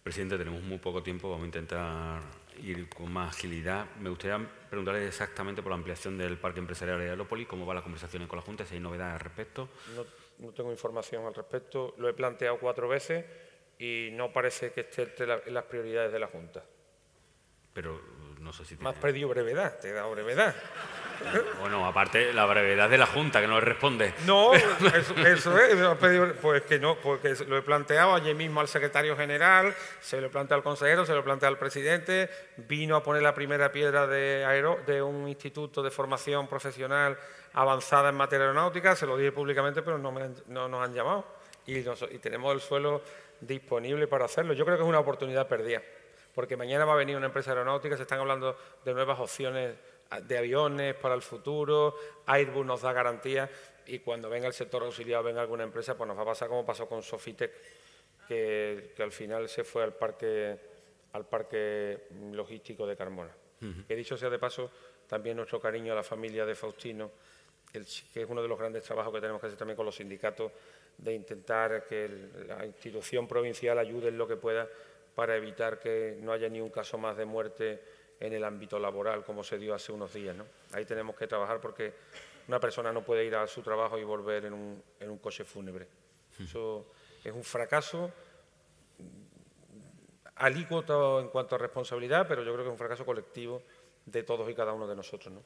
Presidente, tenemos muy poco tiempo, vamos a intentar ir con más agilidad. Me gustaría preguntarle exactamente por la ampliación del Parque Empresarial de Aerópolis, cómo va las conversaciones con la Junta, si hay novedades al respecto. No, tengo información al respecto, lo he planteado cuatro veces y no parece que esté en las prioridades de la Junta. Pero no sé si... Más pedido brevedad, te he dado brevedad. Bueno, aparte la brevedad de la Junta, que no le responde. No, eso, es, pues que no, porque lo he planteado allí mismo al secretario general, se lo he planteado al consejero, se lo he planteado al presidente, vino a poner la primera piedra de, un instituto de formación profesional avanzada en materia aeronáutica, se lo dije públicamente, pero no, no nos han llamado y tenemos el suelo disponible para hacerlo. Yo creo que es una oportunidad perdida, porque mañana va a venir una empresa aeronáutica, se están hablando de nuevas opciones de aviones para el futuro, Airbus nos da garantías y cuando venga el sector auxiliar, venga alguna empresa, pues nos va a pasar como pasó con Sofitec, que, al final se fue al parque, al parque logístico de Carmona. He dicho sea de paso, también nuestro cariño a la familia de Faustino, que es uno de los grandes trabajos que tenemos que hacer también con los sindicatos, de intentar que la institución provincial ayude en lo que pueda para evitar que no haya ni un caso más de muerte en el ámbito laboral, como se dio hace unos días. ¿no? Ahí tenemos que trabajar porque una persona no puede ir a su trabajo y volver en un, en un coche fúnebre. Eso es un fracaso alícuota en cuanto a responsabilidad, pero yo creo que es un fracaso colectivo de todos y cada uno de nosotros. ¿no?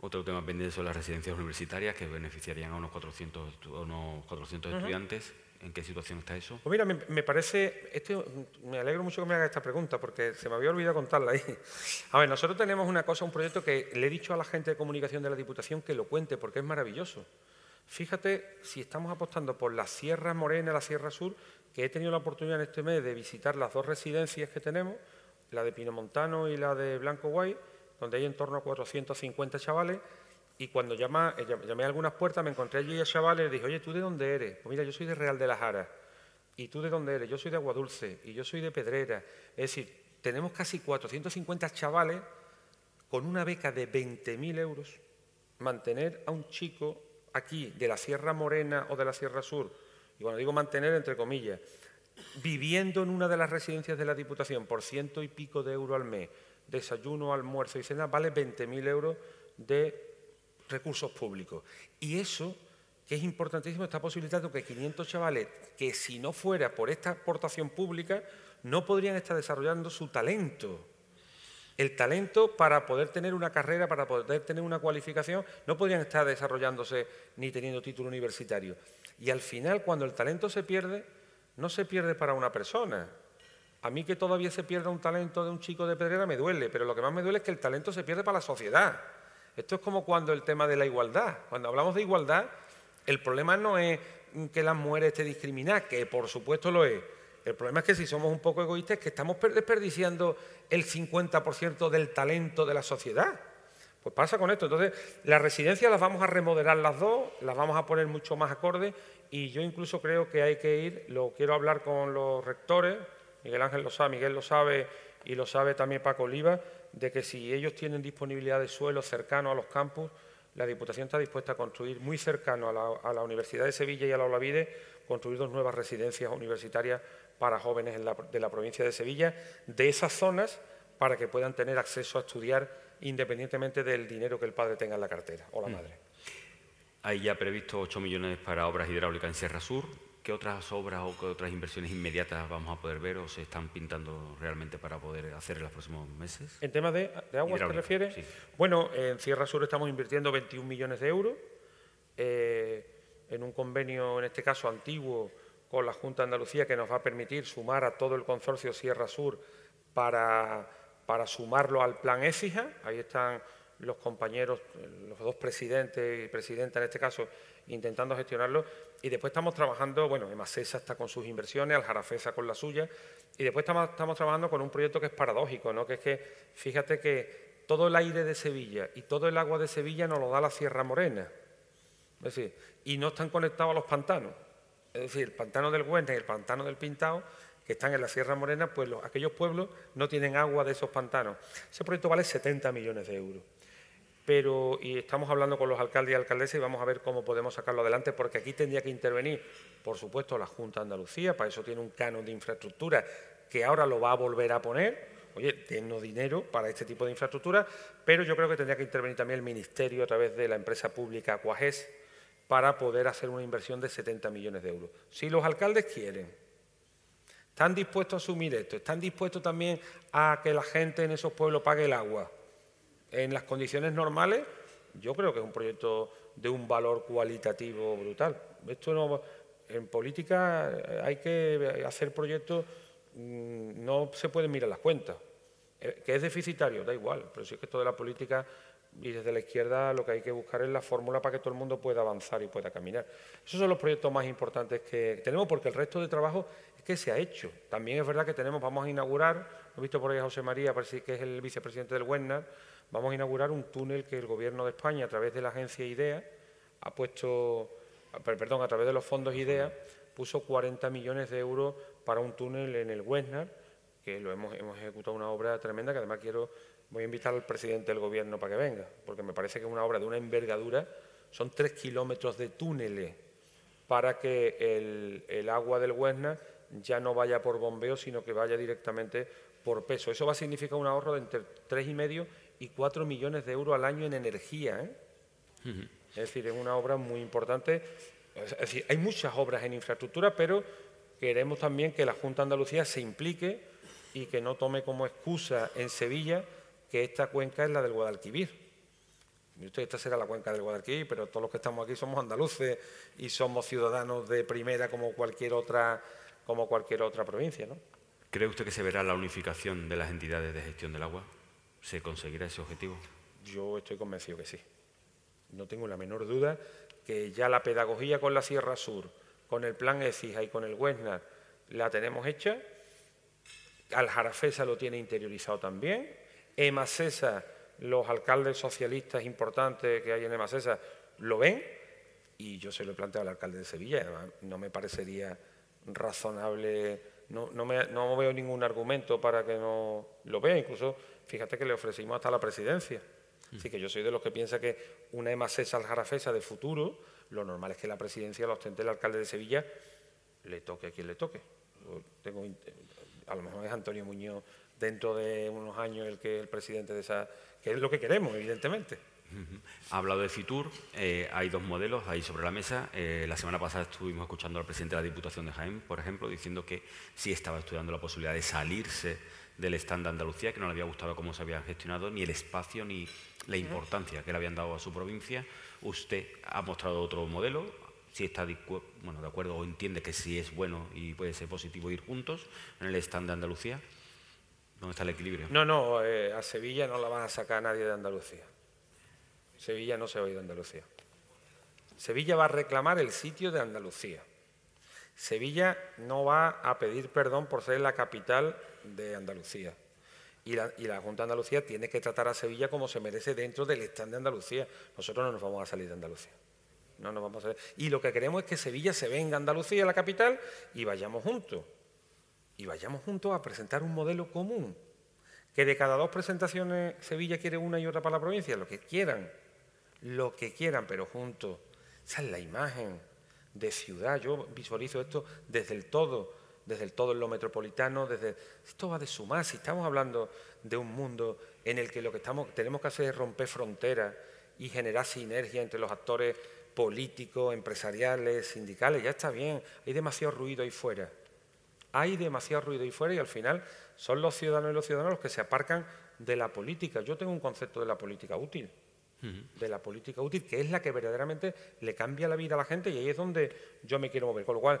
Otro tema pendiente son las residencias universitarias que beneficiarían a unos 400, unos 400 estudiantes. ¿En qué situación está eso? Pues mira, me, parece, esto, me alegro mucho que me haga esta pregunta porque se me había olvidado contarla ahí. A ver, nosotros tenemos una cosa, un proyecto que le he dicho a la gente de comunicación de la Diputación que lo cuente porque es maravilloso. Fíjate si estamos apostando por la Sierra Morena, la Sierra Sur, que he tenido la oportunidad en este mes de visitar las dos residencias que tenemos, la de Pinomontano y la de Blanco Guay, donde hay en torno a 450 chavales, y cuando llama, eh, llamé a algunas puertas me encontré allí a chavales y les dije, oye, ¿tú de dónde eres? Pues mira, yo soy de Real de las Jara. ¿Y tú de dónde eres? Yo soy de Aguadulce y yo soy de Pedrera. Es decir, tenemos casi 450 chavales con una beca de 20.000 euros. Mantener a un chico aquí de la Sierra Morena o de la Sierra Sur, y cuando digo mantener entre comillas, viviendo en una de las residencias de la Diputación por ciento y pico de euros al mes, desayuno, almuerzo y cena, vale 20.000 euros de recursos públicos. Y eso, que es importantísimo, está posibilitando que 500 chavales, que si no fuera por esta aportación pública, no podrían estar desarrollando su talento. El talento para poder tener una carrera, para poder tener una cualificación, no podrían estar desarrollándose ni teniendo título universitario. Y al final, cuando el talento se pierde, no se pierde para una persona, a mí que todavía se pierda un talento de un chico de Pedrera me duele, pero lo que más me duele es que el talento se pierde para la sociedad. Esto es como cuando el tema de la igualdad. Cuando hablamos de igualdad, el problema no es que las mujeres estén discriminadas, que por supuesto lo es. El problema es que si somos un poco egoístas, es que estamos desperdiciando el 50% del talento de la sociedad. Pues pasa con esto. Entonces, las residencias las vamos a remodelar las dos, las vamos a poner mucho más acordes y yo incluso creo que hay que ir, lo quiero hablar con los rectores, Miguel Ángel lo sabe, Miguel lo sabe y lo sabe también Paco Oliva, de que si ellos tienen disponibilidad de suelo cercano a los campus, la Diputación está dispuesta a construir muy cercano a la, Universidad de Sevilla y a la Olavide, construir dos nuevas residencias universitarias para jóvenes de la provincia de Sevilla, de esas zonas, para que puedan tener acceso a estudiar independientemente del dinero que el padre tenga en la cartera o la mm. madre. Hay ya previsto 8 millones para obras hidráulicas en Sierra Sur. ¿Qué otras obras o qué otras inversiones inmediatas vamos a poder ver o se están pintando realmente para poder hacer en los próximos meses? ¿En tema de, de aguas te refieres? Bueno, en Sierra Sur estamos invirtiendo 21 millones de euros eh, en un convenio, en este caso antiguo, con la Junta de Andalucía que nos va a permitir sumar a todo el consorcio Sierra Sur para, para sumarlo al plan EFIJA. Ahí están los compañeros, los dos presidentes y presidenta en este caso, intentando gestionarlo. Y después estamos trabajando, bueno, Emacesa está con sus inversiones, Aljarafesa con la suya, y después estamos, trabajando con un proyecto que es paradójico, ¿no? que es que, fíjate que todo el aire de Sevilla y todo el agua de Sevilla nos lo da la Sierra Morena. Es decir, y no están conectados a los pantanos. Es decir, el pantano del Güenes y el pantano del Pintao, que están en la Sierra Morena, pues aquellos pueblos no tienen agua de esos pantanos. Ese proyecto vale 70 millones de euros pero y estamos hablando con los alcaldes y alcaldesas y vamos a ver cómo podemos sacarlo adelante, porque aquí tendría que intervenir, por supuesto, la Junta de Andalucía, para eso tiene un canon de infraestructura que ahora lo va a volver a poner. Oye, tengo dinero para este tipo de infraestructura, pero yo creo que tendría que intervenir también el Ministerio a través de la empresa pública Cuajes para poder hacer una inversión de 70 millones de euros. Si los alcaldes quieren, están dispuestos a asumir esto, están dispuestos también a que la gente en esos pueblos pague el agua, en las condiciones normales, yo creo que es un proyecto de un valor cualitativo brutal. Esto no, en política hay que hacer proyectos, mm, no se pueden mirar las cuentas. Eh, que es deficitario, da igual, pero sí que esto de la política y desde la izquierda lo que hay que buscar es la fórmula para que todo el mundo pueda avanzar y pueda caminar. Esos son los proyectos más importantes que tenemos porque el resto de trabajo es que se ha hecho. También es verdad que tenemos, vamos a inaugurar, he visto por ahí a José María, que es el vicepresidente del WENNAR, vamos a inaugurar un túnel que el Gobierno de España, a través de la agencia IDEA, ha puesto, perdón, a través de los fondos IDEA, puso 40 millones de euros para un túnel en el Westnar, que lo hemos, hemos ejecutado una obra tremenda que además quiero, voy a invitar al presidente del Gobierno para que venga, porque me parece que es una obra de una envergadura, son tres kilómetros de túneles para que el, el agua del Westnar ya no vaya por bombeo, sino que vaya directamente por peso. Eso va a significar un ahorro de entre tres y medio y 4 millones de euros al año en energía. ¿eh? Es decir, es una obra muy importante. Es decir, hay muchas obras en infraestructura, pero queremos también que la Junta de Andalucía se implique y que no tome como excusa en Sevilla que esta cuenca es la del Guadalquivir. Esta será la cuenca del Guadalquivir, pero todos los que estamos aquí somos andaluces y somos ciudadanos de primera como cualquier otra, como cualquier otra provincia. ¿no? ¿Cree usted que se verá la unificación de las entidades de gestión del agua? ¿Se conseguirá ese objetivo? Yo estoy convencido que sí. No tengo la menor duda que ya la pedagogía con la Sierra Sur, con el plan ECIJA y con el WESNAR la tenemos hecha. Aljarafesa lo tiene interiorizado también. EMASESA, los alcaldes socialistas importantes que hay en EMASESA lo ven. Y yo se lo he planteado al alcalde de Sevilla. no me parecería razonable, no, no, me, no veo ningún argumento para que no lo vea. Incluso, fíjate que le ofrecimos hasta la presidencia. Así que yo soy de los que piensa que una EMASESA aljarafesa de futuro, lo normal es que la presidencia lo ostente el alcalde de Sevilla, le toque a quien le toque. Tengo, a lo mejor es Antonio Muñoz dentro de unos años el que el presidente de esa, que es lo que queremos, evidentemente. Ha hablado de Fitur, eh, hay dos modelos ahí sobre la mesa. Eh, la semana pasada estuvimos escuchando al presidente de la Diputación de Jaén, por ejemplo, diciendo que sí estaba estudiando la posibilidad de salirse del stand de Andalucía, que no le había gustado cómo se había gestionado, ni el espacio, ni la importancia que le habían dado a su provincia. Usted ha mostrado otro modelo, si está de, bueno, de acuerdo o entiende que sí es bueno y puede ser positivo ir juntos en el stand de Andalucía. ¿Dónde está el equilibrio? No, no, eh, a Sevilla no la van a sacar nadie de Andalucía. Sevilla no se va a ir de Andalucía. Sevilla va a reclamar el sitio de Andalucía. Sevilla no va a pedir perdón por ser la capital de Andalucía. Y la, Junta de Andalucía tiene que tratar a Sevilla como se merece dentro del stand de Andalucía. Nosotros no nos vamos a salir de Andalucía. No nos vamos a Y lo que queremos es que Sevilla se venga a Andalucía, la capital, y vayamos juntos. Y vayamos juntos a presentar un modelo común. Que de cada dos presentaciones Sevilla quiere una y otra para la provincia, lo que quieran. Lo que quieran, pero juntos. Esa es la imagen de ciudad. Yo visualizo esto desde el todo desde el todo en lo metropolitano, desde esto va de sumar, si estamos hablando de un mundo en el que lo que estamos, tenemos que hacer es romper fronteras y generar sinergia entre los actores políticos, empresariales, sindicales, ya está bien, hay demasiado ruido ahí fuera. Hay demasiado ruido ahí fuera y al final son los ciudadanos y los ciudadanos los que se aparcan de la política. Yo tengo un concepto de la política útil, de la política útil, que es la que verdaderamente le cambia la vida a la gente y ahí es donde yo me quiero mover. Con lo cual,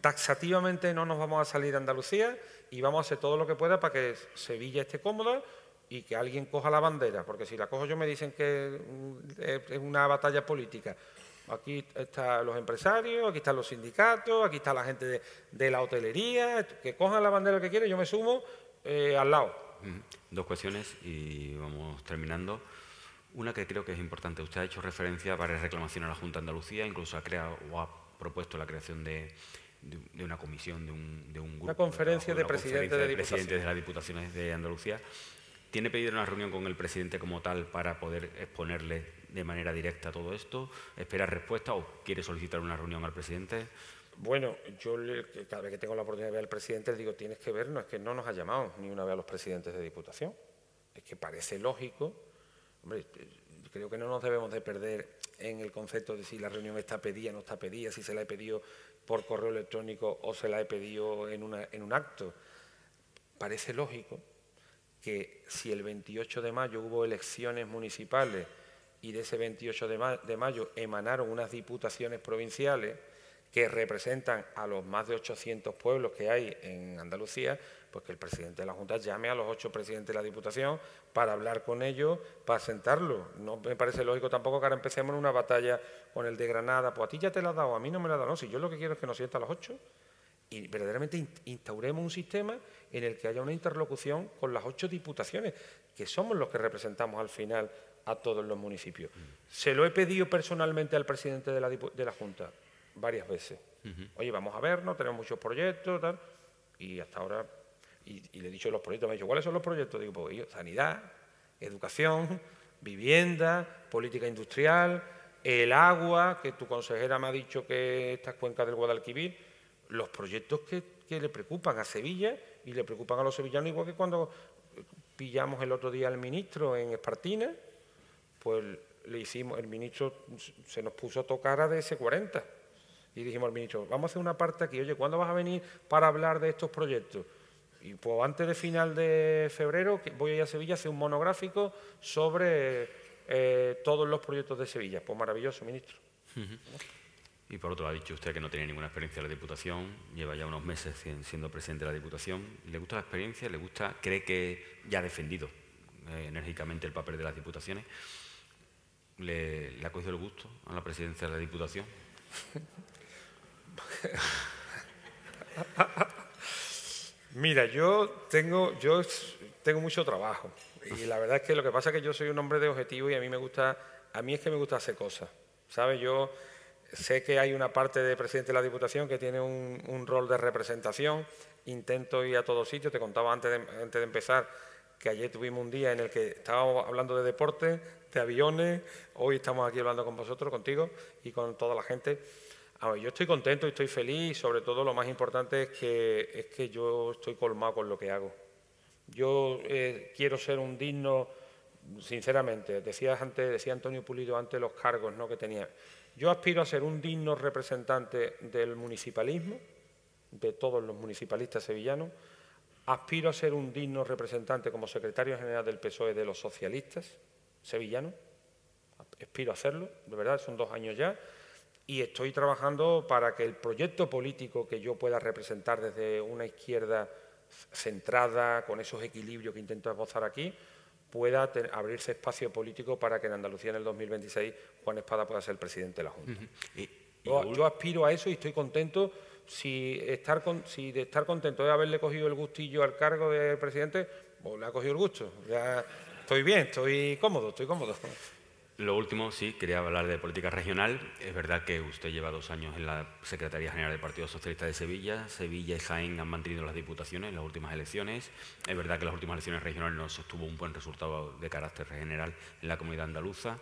taxativamente no nos vamos a salir de Andalucía y vamos a hacer todo lo que pueda para que Sevilla esté cómoda y que alguien coja la bandera, porque si la cojo yo me dicen que es una batalla política. Aquí están los empresarios, aquí están los sindicatos, aquí está la gente de, la hotelería, que cojan la bandera que quieren, yo me sumo eh, al lado. Dos cuestiones y vamos terminando. Una que creo que es importante. Usted ha hecho referencia a varias reclamaciones a la Junta de Andalucía, incluso ha creado o ha propuesto la creación de, de, una comisión, de un, de un grupo. Una conferencia de, presidentes de, presidentes de las Diputaciones de Andalucía. ¿Tiene pedido una reunión con el presidente como tal para poder exponerle de manera directa todo esto? ¿Espera respuesta o quiere solicitar una reunión al presidente? Bueno, yo cada vez que tengo la oportunidad de ver al presidente le digo, tienes que vernos, es que no nos ha llamado ni una vez a los presidentes de Diputación. Es que parece lógico, hombre, creo que no nos debemos de perder en el concepto de si la reunión está pedida no está pedida, si se la he pedido por correo electrónico o se la he pedido en, un acto. Parece lógico que si el 28 de mayo hubo elecciones municipales y de ese 28 de, mayo emanaron unas diputaciones provinciales que representan a los más de 800 pueblos que hay en Andalucía, pues que el presidente de la Junta llame a los ocho presidentes de la Diputación para hablar con ellos, para sentarlos. No me parece lógico tampoco que ahora empecemos una batalla con el de Granada, pues a ti ya te la ha dado, a mí no me la ha dado, no, si yo lo que quiero es que nos sienta a los ocho y verdaderamente instauremos un sistema en el que haya una interlocución con las ocho diputaciones, que somos los que representamos al final a todos los municipios. Se lo he pedido personalmente al presidente de la, de la Junta varias veces. Oye, vamos a vernos, tenemos muchos proyectos, tal, y hasta ahora y, le he dicho los proyectos, me ha dicho, ¿cuáles son los proyectos? Digo, pues sanidad, educación, vivienda, política industrial, el agua, que tu consejera me ha dicho que estas cuencas del Guadalquivir, los proyectos que, que le preocupan a Sevilla y le preocupan a los sevillanos, igual que cuando pillamos el otro día al ministro en Espartina, pues le hicimos, el ministro se nos puso a tocar a DS40 y dijimos al ministro, vamos a hacer una parte aquí, oye, ¿cuándo vas a venir para hablar de estos proyectos? Y pues antes de final de febrero voy a ir a Sevilla a hacer un monográfico sobre eh, todos los proyectos de Sevilla. Pues maravilloso, ministro. Y por otro, ha dicho usted que no tenía ninguna experiencia en la Diputación, lleva ya unos meses siendo presidente de la Diputación. ¿Le gusta la experiencia? ¿Le gusta? ¿Cree que ya ha defendido eh, enérgicamente el papel de las Diputaciones? ¿Le, ¿Le ha cogido el gusto a la presidencia de la Diputación? Mira, yo tengo, yo tengo mucho trabajo y la verdad es que lo que pasa es que yo soy un hombre de objetivo y a mí me gusta, a mí es que me gusta hacer cosas, ¿sabes? Yo sé que hay una parte de presidente de la Diputación que tiene un, rol de representación, intento ir a todos sitios, te contaba antes de, antes de empezar que ayer tuvimos un día en el que estábamos hablando de deporte, de aviones, hoy estamos aquí hablando con vosotros, contigo y con toda la gente. Yo estoy contento y estoy feliz sobre todo lo más importante es que, es que yo estoy colmado con lo que hago. Yo eh, quiero ser un digno, sinceramente, decías antes, decía Antonio Pulido antes los cargos ¿no? que tenía. Yo aspiro a ser un digno representante del municipalismo, de todos los municipalistas sevillanos, Aspiro a ser un digno representante como secretario general del PSOE de los socialistas sevillanos. Aspiro a hacerlo, de verdad, son dos años ya. Y estoy trabajando para que el proyecto político que yo pueda representar desde una izquierda centrada, con esos equilibrios que intento esbozar aquí, pueda abrirse espacio político para que en Andalucía en el 2026 Juan Espada pueda ser el presidente de la Junta. yo aspiro a eso y estoy contento si, estar si de estar contento de haberle cogido el gustillo al cargo de presidente, pues le ha cogido el gusto. Ya estoy bien, estoy cómodo, estoy cómodo. Lo último, sí, quería hablar de política regional. Es verdad que usted lleva dos años en la Secretaría General del Partido Socialista de Sevilla. Sevilla y Jaén han mantenido las diputaciones en las últimas elecciones. Es verdad que en las últimas elecciones regionales no se obtuvo un buen resultado de carácter general en la comunidad andaluza.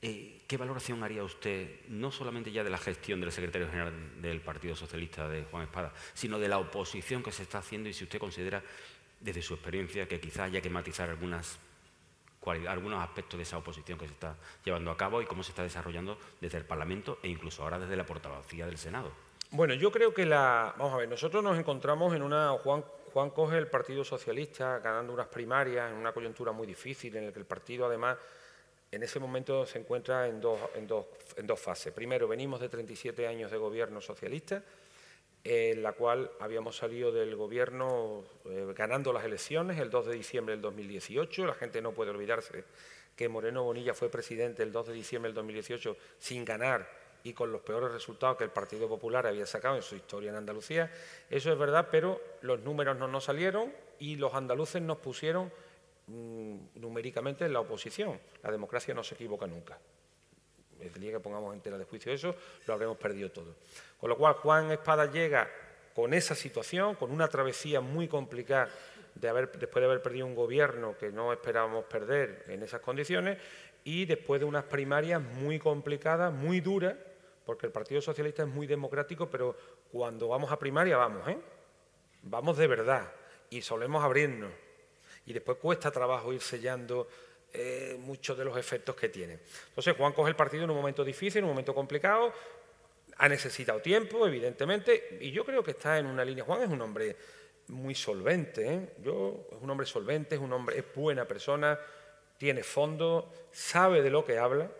Eh, ¿Qué valoración haría usted, no solamente ya de la gestión del secretario general del Partido Socialista de Juan Espada, sino de la oposición que se está haciendo y si usted considera, desde su experiencia, que quizá haya que matizar algunas algunos aspectos de esa oposición que se está llevando a cabo y cómo se está desarrollando desde el Parlamento e incluso ahora desde la portavocía del Senado. Bueno, yo creo que la... Vamos a ver, nosotros nos encontramos en una... Juan, Juan coge el Partido Socialista ganando unas primarias en una coyuntura muy difícil en la que el partido además en ese momento se encuentra en dos, en dos, fases. Primero, venimos de 37 años de gobierno socialista, en la cual habíamos salido del gobierno eh, ganando las elecciones el 2 de diciembre del 2018. La gente no puede olvidarse que Moreno Bonilla fue presidente el 2 de diciembre del 2018 sin ganar y con los peores resultados que el Partido Popular había sacado en su historia en Andalucía. Eso es verdad, pero los números no nos salieron y los andaluces nos pusieron Mm, numéricamente en la oposición. La democracia no se equivoca nunca. El día que pongamos en tela de juicio eso, lo habremos perdido todo. Con lo cual, Juan Espada llega con esa situación, con una travesía muy complicada de haber, después de haber perdido un gobierno que no esperábamos perder en esas condiciones y después de unas primarias muy complicadas, muy duras, porque el Partido Socialista es muy democrático, pero cuando vamos a primaria vamos, ¿eh? Vamos de verdad y solemos abrirnos y después cuesta trabajo ir sellando eh, muchos de los efectos que tiene. Entonces Juan coge el partido en un momento difícil, en un momento complicado, ha necesitado tiempo, evidentemente, y yo creo que está en una línea. Juan es un hombre muy solvente, ¿eh? yo, es un hombre solvente, es un hombre, es buena persona, tiene fondo, sabe de lo que habla,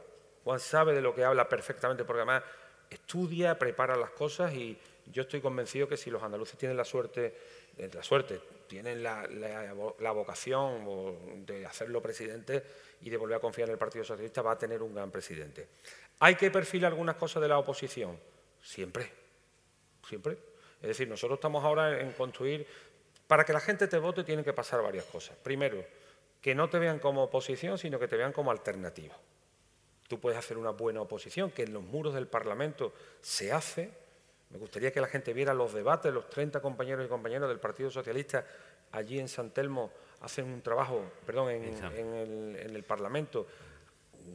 Juan sabe de lo que habla perfectamente porque además estudia, prepara las cosas y yo estoy convencido que si los andaluces tienen la suerte, eh, la suerte, tienen la, vocación de hacerlo presidente y de volver a confiar en el Partido Socialista, va a tener un gran presidente. ¿Hay que perfilar algunas cosas de la oposición? Siempre, siempre. Es decir, nosotros estamos ahora en construir, para que la gente te vote tienen que pasar varias cosas. Primero, que no te vean como oposición, sino que te vean como alternativa. Tú puedes hacer una buena oposición, que en los muros del Parlamento se hace, me gustaría que la gente viera los debates, los 30 compañeros y compañeras del Partido Socialista allí en San Telmo hacen un trabajo, perdón, en, el, Parlamento,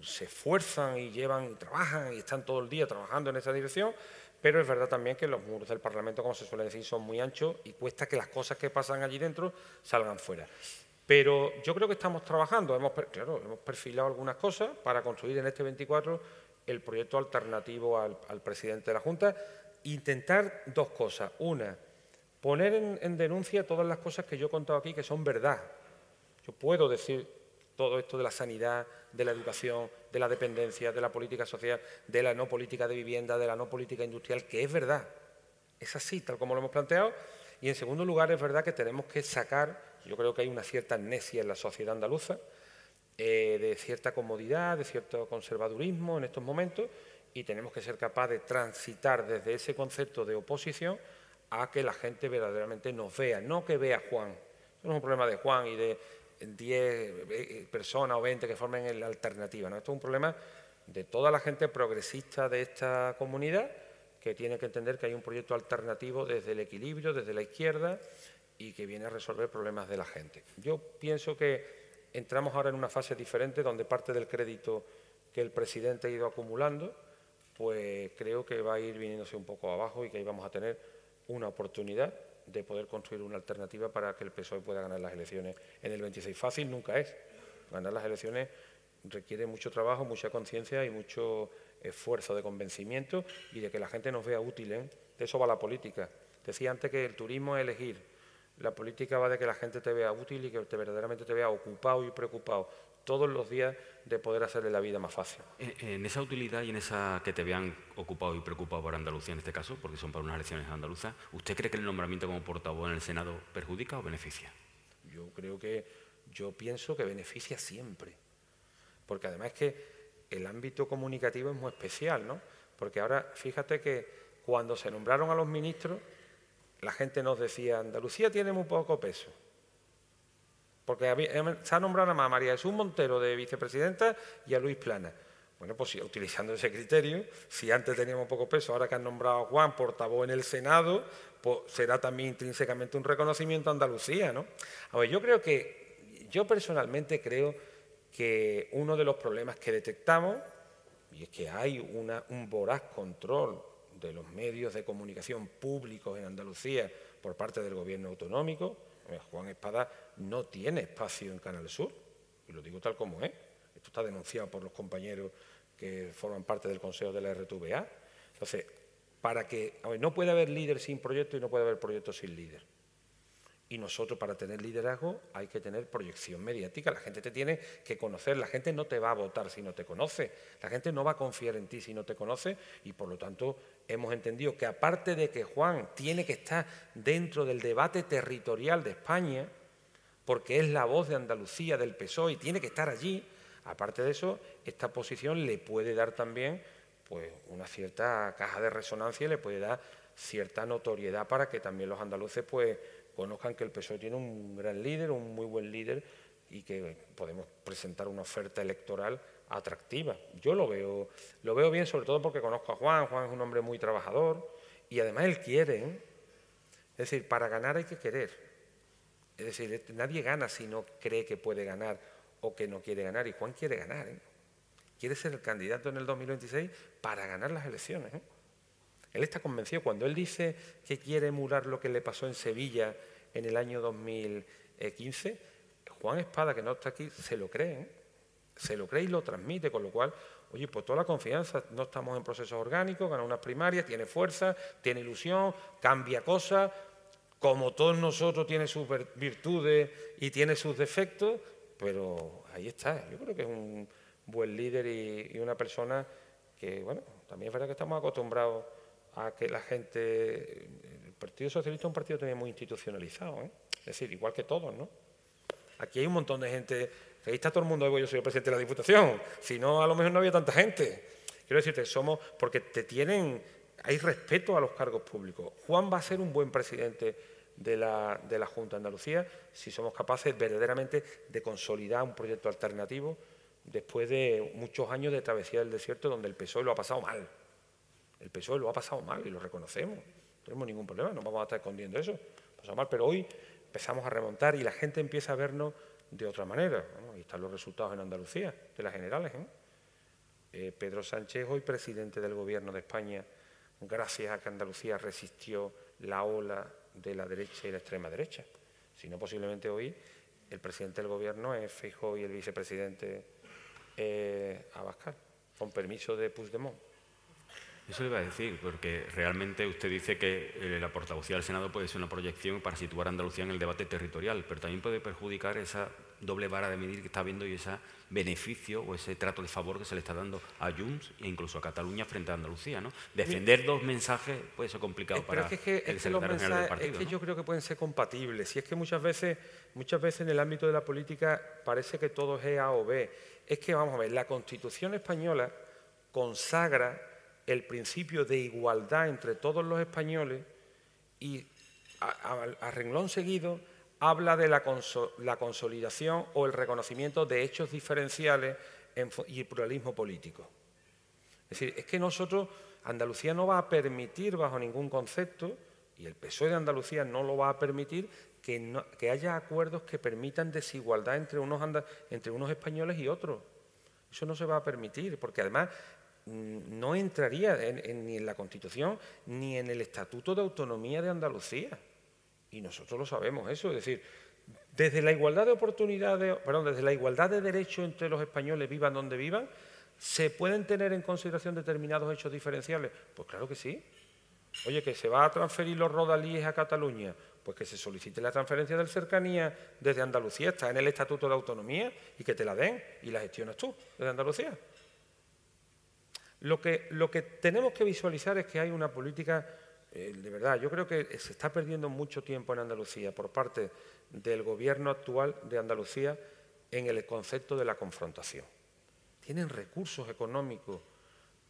se esfuerzan y llevan y trabajan y están todo el día trabajando en esa dirección, pero es verdad también que los muros del Parlamento, como se suele decir, son muy anchos y cuesta que las cosas que pasan allí dentro salgan fuera. Pero yo creo que estamos trabajando, hemos, claro, hemos perfilado algunas cosas para construir en este 24 el proyecto alternativo al presidente de la Junta, intentar dos cosas. Una, poner en, denuncia todas las cosas que yo he contado aquí que son verdad. Yo puedo decir todo esto de la sanidad, de la educación, de la dependencia, de la política social, de la no política de vivienda, de la no política industrial, que es verdad. Es así, tal como lo hemos planteado. Y en segundo lugar, es verdad que tenemos que sacar, yo creo que hay una cierta amnesia en la sociedad andaluza, eh, de cierta comodidad, de cierto conservadurismo en estos momentos, y tenemos que ser capaces de transitar desde ese concepto de oposición a que la gente verdaderamente nos vea, no que vea a Juan. no es un problema de Juan y de 10 eh, personas o 20 que formen la alternativa. Esto es un problema de toda la gente progresista de esta comunidad que tiene que entender que hay un proyecto alternativo desde el equilibrio, desde la izquierda y que viene a resolver problemas de la gente. Yo pienso que entramos ahora en una fase diferente donde parte del crédito que el presidente ha ido acumulando, pues creo que va a ir viniéndose un poco abajo y que ahí vamos a tener una oportunidad de poder construir una alternativa para que el PSOE pueda ganar las elecciones en el 26. Fácil nunca es. Ganar las elecciones requiere mucho trabajo, mucha conciencia y mucho esfuerzo de convencimiento y de que la gente nos vea útiles. ¿eh? De eso va la política. Decía antes que el turismo es elegir. La política va de que la gente te vea útil y que te verdaderamente te vea ocupado y preocupado todos los días de poder hacerle la vida más fácil. En, esa utilidad y en esa que te vean ocupado y preocupado por Andalucía en este caso, porque son para unas elecciones andaluzas, ¿usted cree que el nombramiento como portavoz en el Senado perjudica o beneficia? Yo creo que, yo pienso que beneficia siempre, porque además es que el ámbito comunicativo es muy especial, ¿no? Porque ahora, fíjate que cuando se nombraron a los ministros, la gente nos decía, Andalucía tiene muy poco peso. Porque se ha nombrado a María Jesús Montero de vicepresidenta y a Luis Plana. Bueno, pues utilizando ese criterio, si antes teníamos poco peso, ahora que han nombrado a Juan portavoz en el Senado, pues será también intrínsecamente un reconocimiento a Andalucía, ¿no? A ver, yo creo que, yo personalmente creo que uno de los problemas que detectamos, y es que hay un voraz control de los medios de comunicación públicos en Andalucía por parte del gobierno autonómico. Eh, Juan Espada no tiene espacio en Canal Sur, y lo digo tal como es. Esto está denunciado por los compañeros que forman parte del Consejo de la RTVA. Entonces, para que no puede haber líder sin proyecto y no puede haber proyecto sin líder. Y nosotros para tener liderazgo hay que tener proyección mediática. La gente te tiene que conocer. La gente no te va a votar si no te conoce. La gente no va a confiar en ti si no te conoce. Y por lo tanto hemos entendido que aparte de que Juan tiene que estar dentro del debate territorial de España, porque es la voz de Andalucía, del PSOE, y tiene que estar allí, aparte de eso, esta posición le puede dar también pues, una cierta caja de resonancia y le puede dar cierta notoriedad para que también los andaluces pues, conozcan que el PSOE tiene un gran líder, un muy buen líder y que podemos presentar una oferta electoral atractiva. Yo lo veo, lo veo bien, sobre todo porque conozco a Juan. Juan es un hombre muy trabajador y además él quiere. ¿eh? Es decir, para ganar hay que querer. Es decir, nadie gana si no cree que puede ganar o que no quiere ganar. Y Juan quiere ganar. ¿eh? Quiere ser el candidato en el 2026 para ganar las elecciones. ¿eh? Él está convencido. Cuando él dice que quiere emular lo que le pasó en Sevilla en el año 2015, Juan Espada, que no está aquí, se lo cree. Se lo cree y lo transmite, con lo cual, oye, pues toda la confianza, no estamos en procesos orgánicos, gana unas primarias, tiene fuerza, tiene ilusión, cambia cosas, como todos nosotros tiene sus virtudes y tiene sus defectos, pero ahí está. Yo creo que es un buen líder y, y una persona que, bueno, también es verdad que estamos acostumbrados a que la gente... El Partido Socialista es un partido también muy institucionalizado, ¿eh? es decir, igual que todos, ¿no? Aquí hay un montón de gente, ahí está todo el mundo, yo soy el presidente de la Diputación, si no, a lo mejor no había tanta gente. Quiero decirte, somos, porque te tienen, hay respeto a los cargos públicos. Juan va a ser un buen presidente de la, de la Junta de Andalucía si somos capaces verdaderamente de consolidar un proyecto alternativo después de muchos años de travesía del desierto donde el PSOE lo ha pasado mal. El PSOE lo ha pasado mal y lo reconocemos. No tenemos ningún problema, no vamos a estar escondiendo eso. Pasado mal, pero hoy empezamos a remontar y la gente empieza a vernos de otra manera. Están los resultados en Andalucía, de las generales. ¿eh? Eh, Pedro Sánchez, hoy presidente del Gobierno de España, gracias a que Andalucía resistió la ola de la derecha y la extrema derecha. Si no, posiblemente hoy el presidente del Gobierno es Feijóo y el vicepresidente eh, Abascal, con permiso de Puigdemont. Eso le iba a decir, porque realmente usted dice que eh, la portavocía del Senado puede ser una proyección para situar a Andalucía en el debate territorial, pero también puede perjudicar esa doble vara de medir que está viendo y ese beneficio o ese trato de favor que se le está dando a Junts e incluso a Cataluña frente a Andalucía. ¿no? Defender dos mensajes puede ser complicado para es que, el secretario general del partido. Es que yo creo que pueden ser compatibles. Y es que muchas veces, muchas veces en el ámbito de la política parece que todo es A o B. Es que, vamos a ver, la Constitución española consagra el principio de igualdad entre todos los españoles y a, renglón seguido habla de la, consolidación o el reconocimiento de hechos diferenciales y el pluralismo político. Es decir, es que nosotros, Andalucía no va a permitir bajo ningún concepto, y el PSOE de Andalucía no lo va a permitir, que, que haya acuerdos que permitan desigualdad entre unos, entre unos españoles y otros. Eso no se va a permitir, porque además Mm, no entraría ni en la Constitución ni en el Estatuto de Autonomía de Andalucía. Y nosotros lo sabemos eso, es decir, desde la igualdad de oportunidades, perdón, desde la igualdad de derechos entre los españoles, vivan donde vivan, ¿se pueden tener en consideración determinados hechos diferenciales? Pues claro que sí. Oye, que se va a transferir los rodalíes a Cataluña, pues que se solicite la transferencia del cercanía desde Andalucía, está en el Estatuto de Autonomía y que te la den y la gestionas tú desde Andalucía. Lo que, lo que tenemos que visualizar es que hay una política, eh, de verdad, yo creo que se está perdiendo mucho tiempo en Andalucía por parte del gobierno actual de Andalucía en el concepto de la confrontación. Tienen recursos económicos,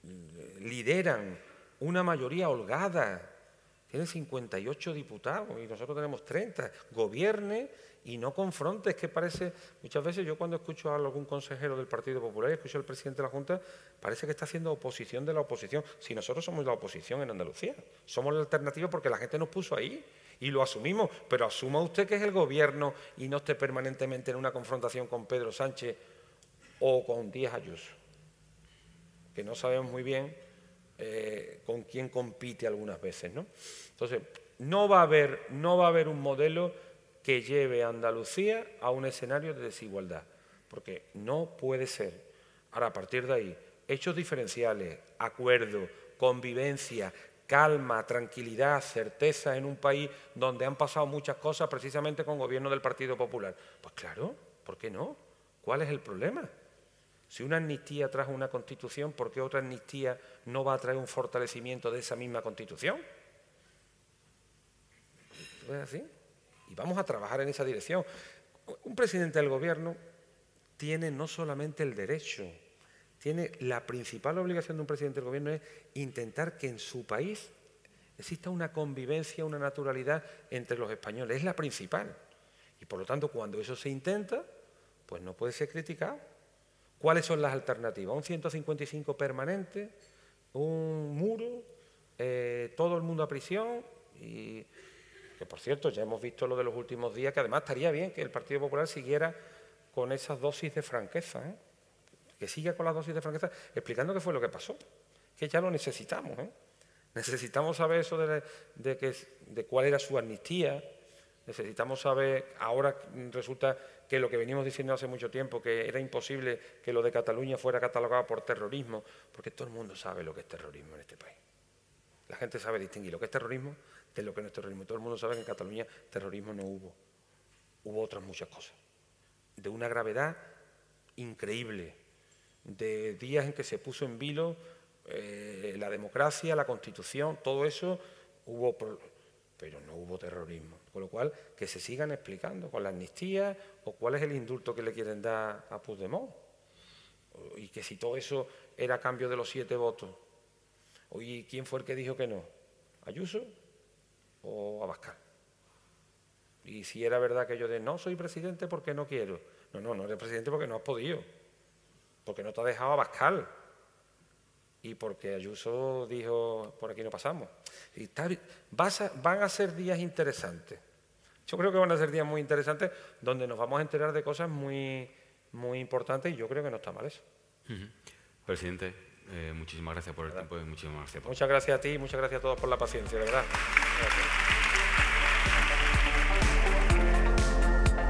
mm, lideran una mayoría holgada, tienen 58 diputados y nosotros tenemos 30. Gobierne y no confronte. Es que parece, muchas veces yo cuando escucho a algún consejero del Partido Popular y escucho al presidente de la Junta, parece que está haciendo oposición de la oposición. Si nosotros somos la oposición en Andalucía, somos la alternativa porque la gente nos puso ahí y lo asumimos, pero asuma usted que es el gobierno y no esté permanentemente en una confrontación con Pedro Sánchez o con Díaz Ayuso, que no sabemos muy bien eh, con quién compite algunas veces. ¿no? Entonces, no va, a haber, no va a haber un modelo que lleve a Andalucía a un escenario de desigualdad, porque no puede ser. Ahora, a partir de ahí, hechos diferenciales, acuerdo, convivencia, calma, tranquilidad, certeza en un país donde han pasado muchas cosas precisamente con gobierno del Partido Popular. Pues claro, ¿por qué no? ¿Cuál es el problema? Si una amnistía trajo una constitución, ¿por qué otra amnistía no va a traer un fortalecimiento de esa misma constitución? ¿Es así? Y vamos a trabajar en esa dirección. Un presidente del gobierno tiene no solamente el derecho, tiene la principal obligación de un presidente del gobierno es intentar que en su país exista una convivencia, una naturalidad entre los españoles. Es la principal. Y por lo tanto, cuando eso se intenta, pues no puede ser criticado. ¿Cuáles son las alternativas? Un 155 permanente, un muro, eh, todo el mundo a prisión y que por cierto ya hemos visto lo de los últimos días, que además estaría bien que el Partido Popular siguiera con esas dosis de franqueza, ¿eh? que siga con las dosis de franqueza, explicando qué fue lo que pasó, que ya lo necesitamos. ¿eh? Necesitamos saber eso de, de cuál era su amnistía, necesitamos saber, ahora resulta que lo que venimos diciendo hace mucho tiempo, que era imposible que lo de Cataluña fuera catalogado por terrorismo, porque todo el mundo sabe lo que es terrorismo en este país. La gente sabe distinguir lo que es terrorismo de lo que no es terrorismo. Todo el mundo sabe que en Cataluña terrorismo no hubo. Hubo otras muchas cosas. De una gravedad increíble. De días en que se puso en vilo eh, la democracia, la constitución, todo eso hubo, pero no hubo terrorismo. Con lo cual, que se sigan explicando con la amnistía o cuál es el indulto que le quieren dar a Puigdemont. Y que si todo eso era a cambio de los siete votos. Oye, ¿quién fue el que dijo que no? ¿Ayuso? o Abascal. Y si era verdad que yo de no soy presidente porque no quiero. No, no, no eres presidente porque no has podido. Porque no te ha dejado Abascal. Y porque Ayuso dijo, por aquí no pasamos. Y van a ser días interesantes. Yo creo que van a ser días muy interesantes donde nos vamos a enterar de cosas muy, muy importantes y yo creo que no está mal eso. Presidente, eh, muchísimas gracias por el tiempo y muchísimas gracias por... Muchas gracias a ti y muchas gracias a todos por la paciencia, de verdad.